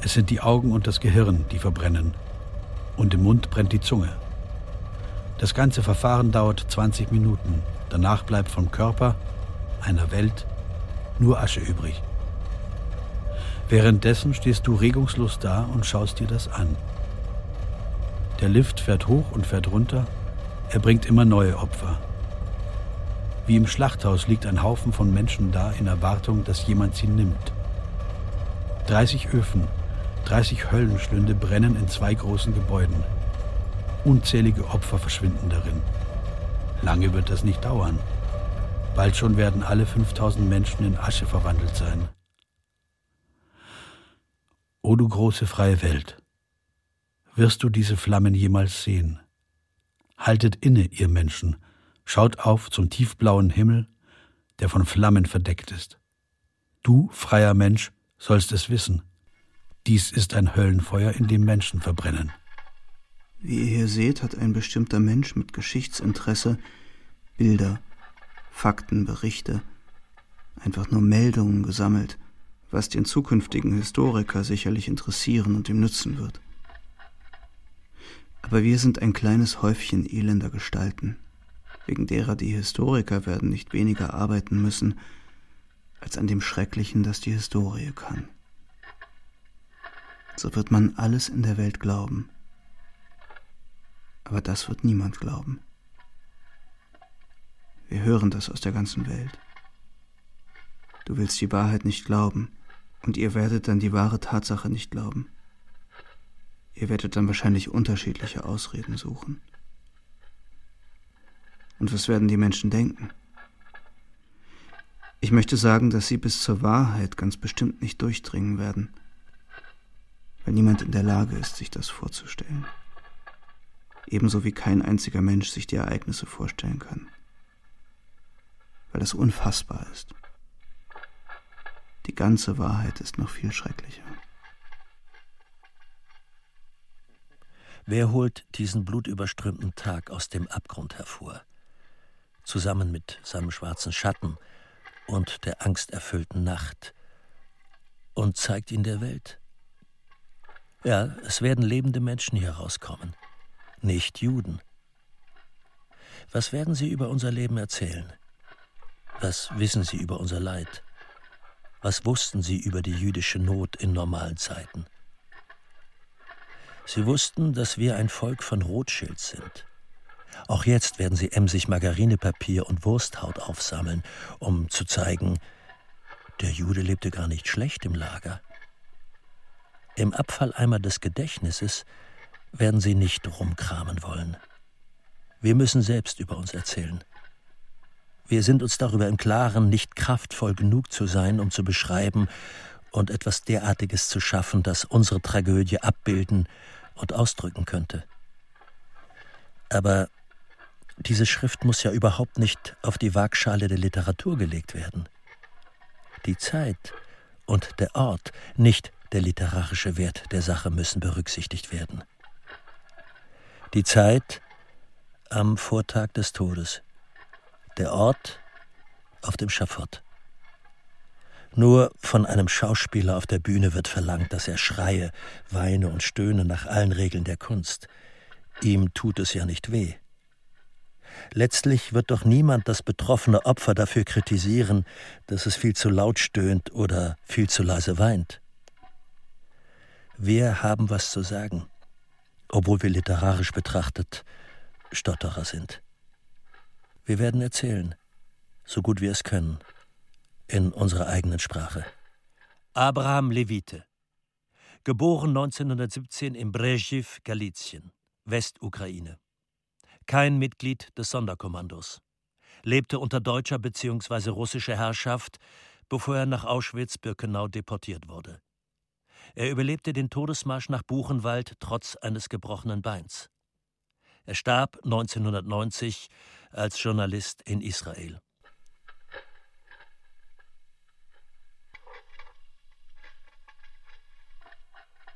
Es sind die Augen und das Gehirn, die verbrennen. Und im Mund brennt die Zunge. Das ganze Verfahren dauert 20 Minuten. Danach bleibt vom Körper, einer Welt, nur Asche übrig. Währenddessen stehst du regungslos da und schaust dir das an. Der Lift fährt hoch und fährt runter. Er bringt immer neue Opfer. Wie im Schlachthaus liegt ein Haufen von Menschen da in Erwartung, dass jemand sie nimmt. 30 Öfen, 30 Höllenschlünde brennen in zwei großen Gebäuden. Unzählige Opfer verschwinden darin. Lange wird das nicht dauern. Bald schon werden alle 5000 Menschen in Asche verwandelt sein. O du große freie Welt, wirst du diese Flammen jemals sehen? Haltet inne, ihr Menschen, schaut auf zum tiefblauen Himmel, der von Flammen verdeckt ist. Du, freier Mensch, sollst es wissen. Dies ist ein Höllenfeuer, in dem Menschen verbrennen. Wie ihr hier seht, hat ein bestimmter Mensch mit Geschichtsinteresse Bilder, Fakten, Berichte, einfach nur Meldungen gesammelt, was den zukünftigen Historiker sicherlich interessieren und ihm nützen wird. Aber wir sind ein kleines Häufchen elender Gestalten, wegen derer die Historiker werden nicht weniger arbeiten müssen, als an dem Schrecklichen, das die Historie kann. So wird man alles in der Welt glauben. Aber das wird niemand glauben. Wir hören das aus der ganzen Welt. Du willst die Wahrheit nicht glauben, und ihr werdet dann die wahre Tatsache nicht glauben. Ihr werdet dann wahrscheinlich unterschiedliche Ausreden suchen. Und was werden die Menschen denken? Ich möchte sagen, dass sie bis zur Wahrheit ganz bestimmt nicht durchdringen werden, weil niemand in der Lage ist, sich das vorzustellen. Ebenso wie kein einziger Mensch sich die Ereignisse vorstellen kann, weil das unfassbar ist. Die ganze Wahrheit ist noch viel schrecklicher. Wer holt diesen blutüberströmten Tag aus dem Abgrund hervor? Zusammen mit seinem schwarzen Schatten, und der angsterfüllten Nacht und zeigt ihn der Welt. Ja, es werden lebende Menschen hier rauskommen, nicht Juden. Was werden sie über unser Leben erzählen? Was wissen sie über unser Leid? Was wussten sie über die jüdische Not in normalen Zeiten? Sie wussten, dass wir ein Volk von Rothschild sind, auch jetzt werden sie emsig Margarinepapier und Wursthaut aufsammeln, um zu zeigen, der Jude lebte gar nicht schlecht im Lager. Im Abfalleimer des Gedächtnisses werden sie nicht rumkramen wollen. Wir müssen selbst über uns erzählen. Wir sind uns darüber im Klaren, nicht kraftvoll genug zu sein, um zu beschreiben und etwas derartiges zu schaffen, das unsere Tragödie abbilden und ausdrücken könnte. Aber diese Schrift muss ja überhaupt nicht auf die Waagschale der Literatur gelegt werden. Die Zeit und der Ort, nicht der literarische Wert der Sache müssen berücksichtigt werden. Die Zeit am Vortag des Todes, der Ort auf dem Schafott. Nur von einem Schauspieler auf der Bühne wird verlangt, dass er schreie, weine und stöhne nach allen Regeln der Kunst. Ihm tut es ja nicht weh. Letztlich wird doch niemand das betroffene Opfer dafür kritisieren, dass es viel zu laut stöhnt oder viel zu leise weint. Wir haben was zu sagen, obwohl wir literarisch betrachtet Stotterer sind. Wir werden erzählen, so gut wir es können, in unserer eigenen Sprache. Abraham Levite, geboren 1917 in Brezhiv, Galizien, Westukraine kein Mitglied des Sonderkommandos, lebte unter deutscher bzw. russischer Herrschaft, bevor er nach Auschwitz-Birkenau deportiert wurde. Er überlebte den Todesmarsch nach Buchenwald trotz eines gebrochenen Beins. Er starb 1990 als Journalist in Israel.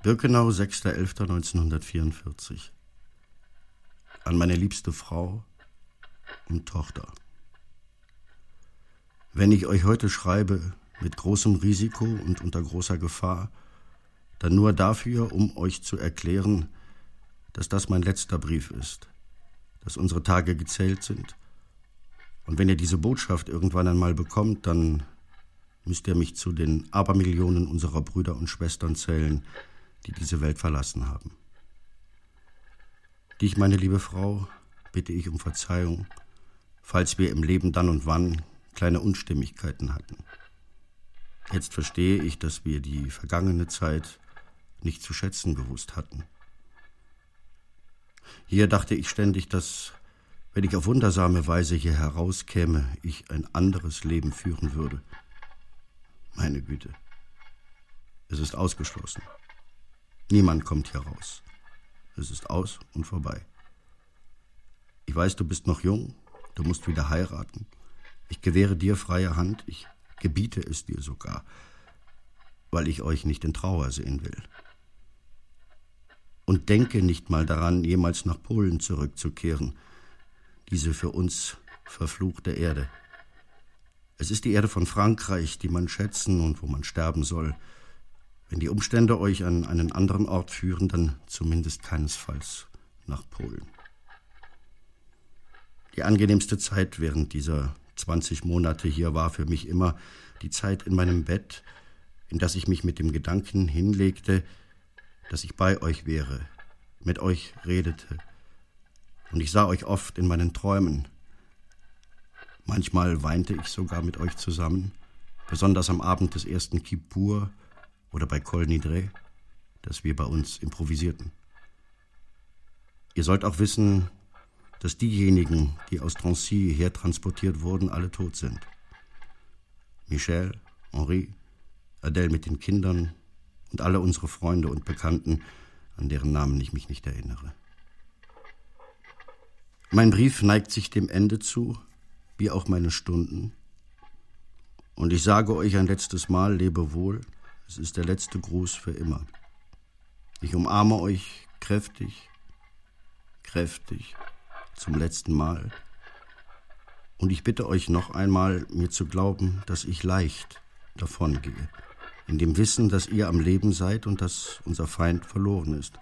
Birkenau, 6.11.1944 an meine liebste Frau und Tochter. Wenn ich euch heute schreibe, mit großem Risiko und unter großer Gefahr, dann nur dafür, um euch zu erklären, dass das mein letzter Brief ist, dass unsere Tage gezählt sind. Und wenn ihr diese Botschaft irgendwann einmal bekommt, dann müsst ihr mich zu den Abermillionen unserer Brüder und Schwestern zählen, die diese Welt verlassen haben. Dich, meine liebe Frau, bitte ich um Verzeihung, falls wir im Leben dann und wann kleine Unstimmigkeiten hatten. Jetzt verstehe ich, dass wir die vergangene Zeit nicht zu schätzen gewusst hatten. Hier dachte ich ständig, dass, wenn ich auf wundersame Weise hier herauskäme, ich ein anderes Leben führen würde. Meine Güte, es ist ausgeschlossen. Niemand kommt hier raus. Es ist aus und vorbei. Ich weiß, du bist noch jung, du musst wieder heiraten. Ich gewähre dir freie Hand, ich gebiete es dir sogar, weil ich euch nicht in Trauer sehen will. Und denke nicht mal daran, jemals nach Polen zurückzukehren, diese für uns verfluchte Erde. Es ist die Erde von Frankreich, die man schätzen und wo man sterben soll. Wenn die Umstände euch an einen anderen Ort führen, dann zumindest keinesfalls nach Polen. Die angenehmste Zeit während dieser 20 Monate hier war für mich immer die Zeit in meinem Bett, in das ich mich mit dem Gedanken hinlegte, dass ich bei euch wäre, mit euch redete. Und ich sah euch oft in meinen Träumen. Manchmal weinte ich sogar mit euch zusammen, besonders am Abend des ersten Kippur oder bei Kol Nidre, das wir bei uns improvisierten. Ihr sollt auch wissen, dass diejenigen, die aus Drancy hertransportiert wurden, alle tot sind. Michel, Henri, Adèle mit den Kindern und alle unsere Freunde und Bekannten, an deren Namen ich mich nicht erinnere. Mein Brief neigt sich dem Ende zu, wie auch meine Stunden. Und ich sage euch ein letztes Mal, lebe wohl, es ist der letzte Gruß für immer. Ich umarme euch kräftig, kräftig zum letzten Mal. Und ich bitte euch noch einmal, mir zu glauben, dass ich leicht davongehe, in dem Wissen, dass ihr am Leben seid und dass unser Feind verloren ist.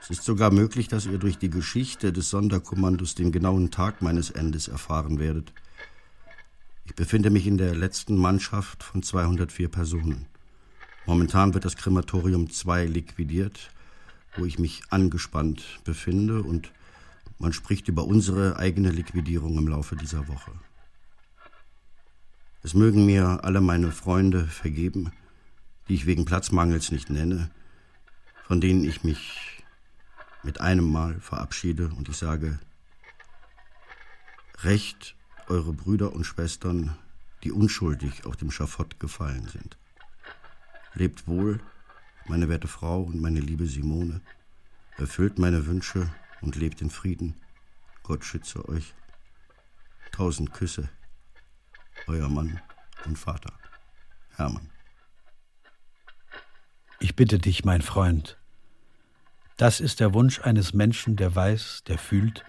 Es ist sogar möglich, dass ihr durch die Geschichte des Sonderkommandos den genauen Tag meines Endes erfahren werdet. Ich befinde mich in der letzten Mannschaft von 204 Personen. Momentan wird das Krematorium 2 liquidiert, wo ich mich angespannt befinde und man spricht über unsere eigene Liquidierung im Laufe dieser Woche. Es mögen mir alle meine Freunde vergeben, die ich wegen Platzmangels nicht nenne, von denen ich mich mit einem Mal verabschiede und ich sage, Recht eure Brüder und Schwestern, die unschuldig auf dem Schafott gefallen sind. Lebt wohl, meine werte Frau und meine liebe Simone, erfüllt meine Wünsche und lebt in Frieden. Gott schütze euch. Tausend Küsse. Euer Mann und Vater, Hermann. Ich bitte dich, mein Freund, das ist der Wunsch eines Menschen, der weiß, der fühlt,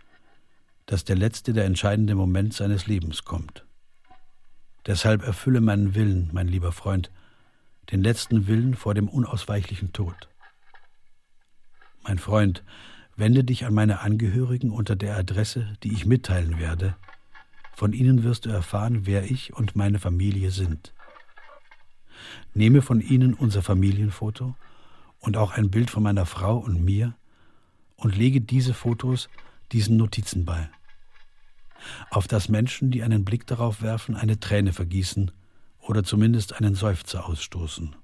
dass der letzte, der entscheidende Moment seines Lebens kommt. Deshalb erfülle meinen Willen, mein lieber Freund, den letzten Willen vor dem unausweichlichen Tod. Mein Freund, Wende dich an meine Angehörigen unter der Adresse, die ich mitteilen werde. Von ihnen wirst du erfahren, wer ich und meine Familie sind. Nehme von ihnen unser Familienfoto und auch ein Bild von meiner Frau und mir und lege diese Fotos diesen Notizen bei. Auf das Menschen, die einen Blick darauf werfen, eine Träne vergießen oder zumindest einen Seufzer ausstoßen.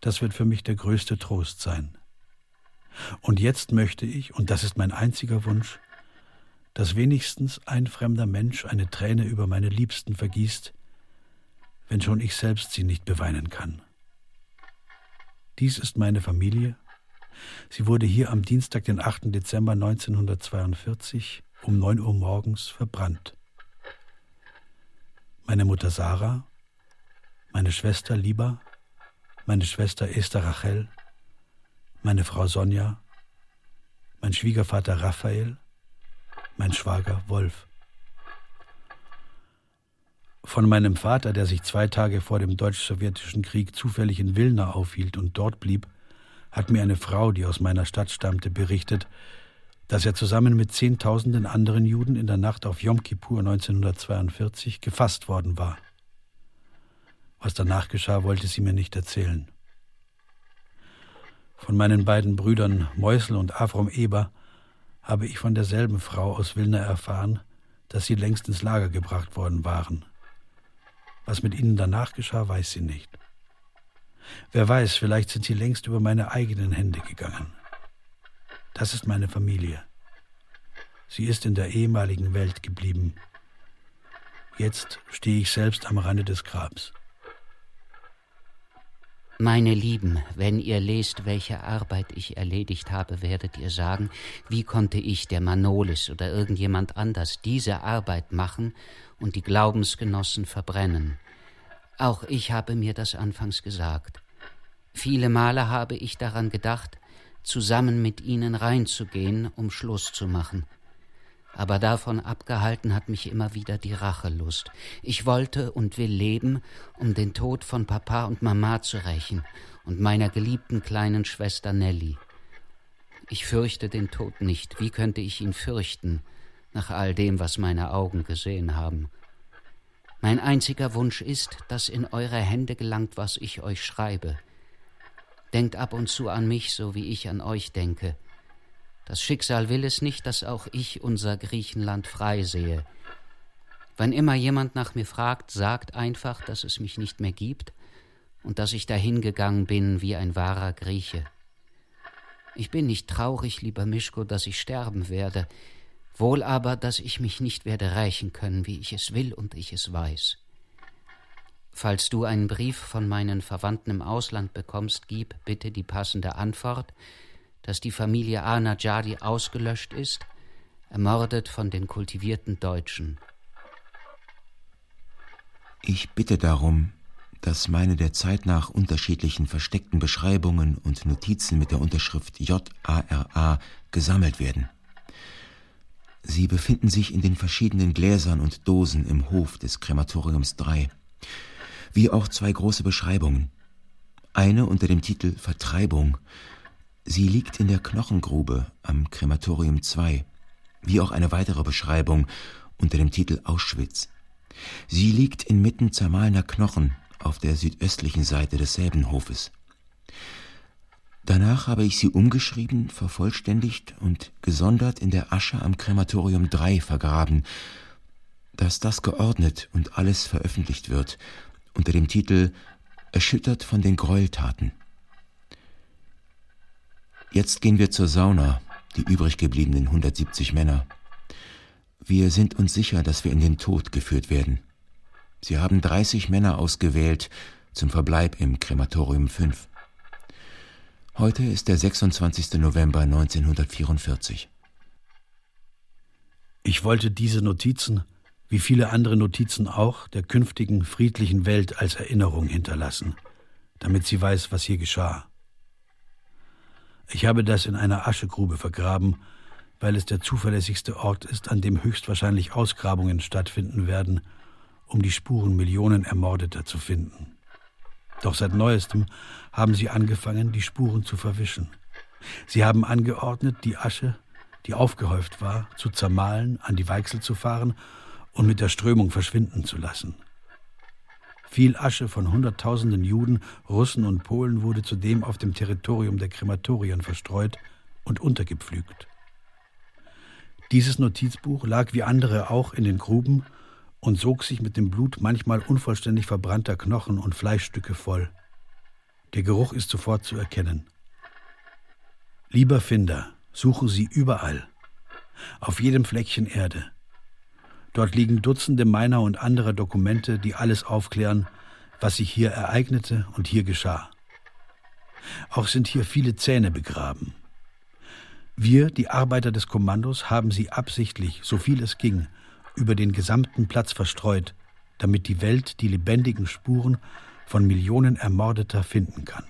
Das wird für mich der größte Trost sein. Und jetzt möchte ich, und das ist mein einziger Wunsch, dass wenigstens ein fremder Mensch eine Träne über meine Liebsten vergießt, wenn schon ich selbst sie nicht beweinen kann. Dies ist meine Familie. Sie wurde hier am Dienstag, den 8. Dezember 1942 um 9 Uhr morgens verbrannt. Meine Mutter Sarah, meine Schwester Liba, meine Schwester Esther Rachel, meine Frau Sonja, mein Schwiegervater Raphael, mein Schwager Wolf. Von meinem Vater, der sich zwei Tage vor dem deutsch-sowjetischen Krieg zufällig in Wilna aufhielt und dort blieb, hat mir eine Frau, die aus meiner Stadt stammte, berichtet, dass er zusammen mit Zehntausenden anderen Juden in der Nacht auf Yom Kippur 1942 gefasst worden war. Was danach geschah, wollte sie mir nicht erzählen. Von meinen beiden Brüdern Meusel und Avrom Eber habe ich von derselben Frau aus Wilna erfahren, dass sie längst ins Lager gebracht worden waren. Was mit ihnen danach geschah, weiß sie nicht. Wer weiß, vielleicht sind sie längst über meine eigenen Hände gegangen. Das ist meine Familie. Sie ist in der ehemaligen Welt geblieben. Jetzt stehe ich selbst am Rande des Grabs. Meine Lieben, wenn ihr lest, welche Arbeit ich erledigt habe, werdet ihr sagen, wie konnte ich, der Manolis oder irgendjemand anders, diese Arbeit machen und die Glaubensgenossen verbrennen? Auch ich habe mir das anfangs gesagt. Viele Male habe ich daran gedacht, zusammen mit ihnen reinzugehen, um Schluss zu machen aber davon abgehalten hat mich immer wieder die Rachelust. Ich wollte und will leben, um den Tod von Papa und Mama zu rächen und meiner geliebten kleinen Schwester Nelly. Ich fürchte den Tod nicht. Wie könnte ich ihn fürchten, nach all dem, was meine Augen gesehen haben? Mein einziger Wunsch ist, dass in eure Hände gelangt, was ich euch schreibe. Denkt ab und zu an mich, so wie ich an euch denke, das Schicksal will es nicht, dass auch ich unser Griechenland frei sehe. Wann immer jemand nach mir fragt, sagt einfach, dass es mich nicht mehr gibt und dass ich dahingegangen bin wie ein wahrer Grieche. Ich bin nicht traurig, lieber Mischko, dass ich sterben werde, wohl aber, dass ich mich nicht werde rächen können, wie ich es will und ich es weiß. Falls du einen Brief von meinen Verwandten im Ausland bekommst, gib bitte die passende Antwort, dass die Familie Ahmadjadi ausgelöscht ist, ermordet von den kultivierten Deutschen. Ich bitte darum, dass meine der Zeit nach unterschiedlichen versteckten Beschreibungen und Notizen mit der Unterschrift JARA gesammelt werden. Sie befinden sich in den verschiedenen Gläsern und Dosen im Hof des Krematoriums 3, wie auch zwei große Beschreibungen. Eine unter dem Titel Vertreibung, Sie liegt in der Knochengrube am Krematorium 2, wie auch eine weitere Beschreibung unter dem Titel Auschwitz. Sie liegt inmitten zermahlener Knochen auf der südöstlichen Seite desselben Hofes. Danach habe ich sie umgeschrieben, vervollständigt und gesondert in der Asche am Krematorium 3 vergraben, dass das geordnet und alles veröffentlicht wird unter dem Titel Erschüttert von den Gräueltaten. Jetzt gehen wir zur Sauna, die übrig gebliebenen 170 Männer. Wir sind uns sicher, dass wir in den Tod geführt werden. Sie haben 30 Männer ausgewählt zum Verbleib im Krematorium 5. Heute ist der 26. November 1944. Ich wollte diese Notizen, wie viele andere Notizen auch, der künftigen friedlichen Welt als Erinnerung hinterlassen, damit sie weiß, was hier geschah. Ich habe das in einer Aschegrube vergraben, weil es der zuverlässigste Ort ist, an dem höchstwahrscheinlich Ausgrabungen stattfinden werden, um die Spuren Millionen Ermordeter zu finden. Doch seit neuestem haben sie angefangen, die Spuren zu verwischen. Sie haben angeordnet, die Asche, die aufgehäuft war, zu zermahlen, an die Weichsel zu fahren und mit der Strömung verschwinden zu lassen. Viel Asche von Hunderttausenden Juden, Russen und Polen wurde zudem auf dem Territorium der Krematorien verstreut und untergepflügt. Dieses Notizbuch lag wie andere auch in den Gruben und sog sich mit dem Blut manchmal unvollständig verbrannter Knochen und Fleischstücke voll. Der Geruch ist sofort zu erkennen. Lieber Finder, suchen Sie überall, auf jedem Fleckchen Erde, Dort liegen Dutzende meiner und anderer Dokumente, die alles aufklären, was sich hier ereignete und hier geschah. Auch sind hier viele Zähne begraben. Wir, die Arbeiter des Kommandos, haben sie absichtlich, so viel es ging, über den gesamten Platz verstreut, damit die Welt die lebendigen Spuren von Millionen Ermordeter finden kann.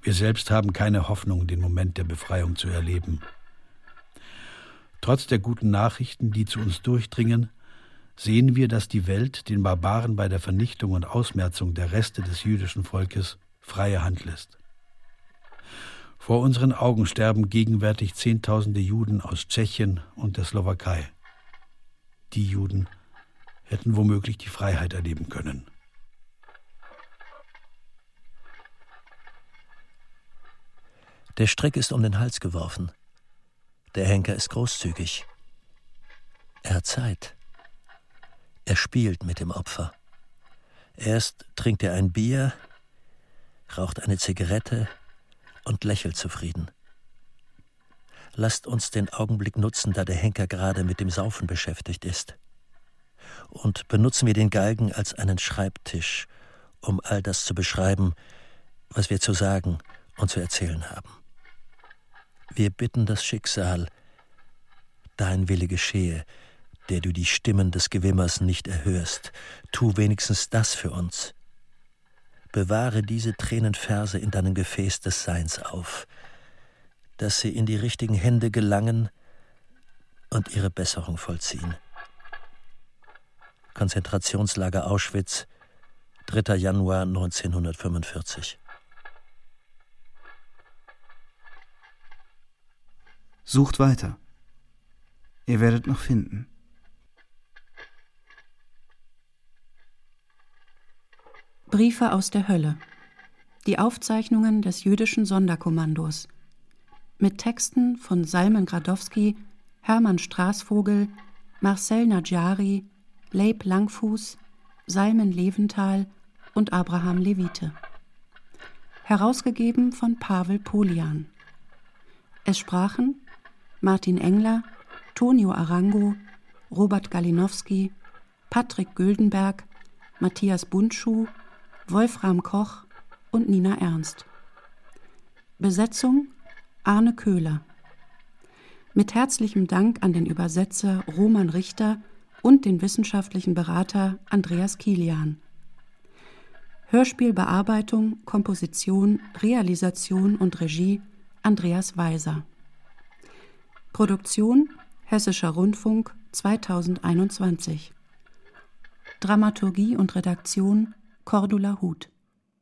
Wir selbst haben keine Hoffnung, den Moment der Befreiung zu erleben. Trotz der guten Nachrichten, die zu uns durchdringen, sehen wir, dass die Welt den Barbaren bei der Vernichtung und Ausmerzung der Reste des jüdischen Volkes freie Hand lässt. Vor unseren Augen sterben gegenwärtig Zehntausende Juden aus Tschechien und der Slowakei. Die Juden hätten womöglich die Freiheit erleben können. Der Strick ist um den Hals geworfen. Der Henker ist großzügig. Er hat Zeit. Er spielt mit dem Opfer. Erst trinkt er ein Bier, raucht eine Zigarette und lächelt zufrieden. Lasst uns den Augenblick nutzen, da der Henker gerade mit dem Saufen beschäftigt ist. Und benutzen wir den Galgen als einen Schreibtisch, um all das zu beschreiben, was wir zu sagen und zu erzählen haben. Wir bitten das Schicksal, dein Wille geschehe, der du die Stimmen des Gewimmers nicht erhörst, tu wenigstens das für uns. Bewahre diese Tränenverse in deinem Gefäß des Seins auf, dass sie in die richtigen Hände gelangen und ihre Besserung vollziehen. Konzentrationslager Auschwitz, 3. Januar 1945. Sucht weiter. Ihr werdet noch finden. Briefe aus der Hölle. Die Aufzeichnungen des jüdischen Sonderkommandos. Mit Texten von Salman Gradowski, Hermann Straßvogel, Marcel Najari, Leib Langfuß, Salmen Leventhal und Abraham Levite. Herausgegeben von Pavel Polian. Es sprachen Martin Engler, Tonio Arango, Robert Galinowski, Patrick Güldenberg, Matthias Bundschuh, Wolfram Koch und Nina Ernst. Besetzung Arne Köhler. Mit herzlichem Dank an den Übersetzer Roman Richter und den wissenschaftlichen Berater Andreas Kilian. Hörspielbearbeitung, Komposition, Realisation und Regie Andreas Weiser. Produktion Hessischer Rundfunk 2021. Dramaturgie und Redaktion Cordula Huth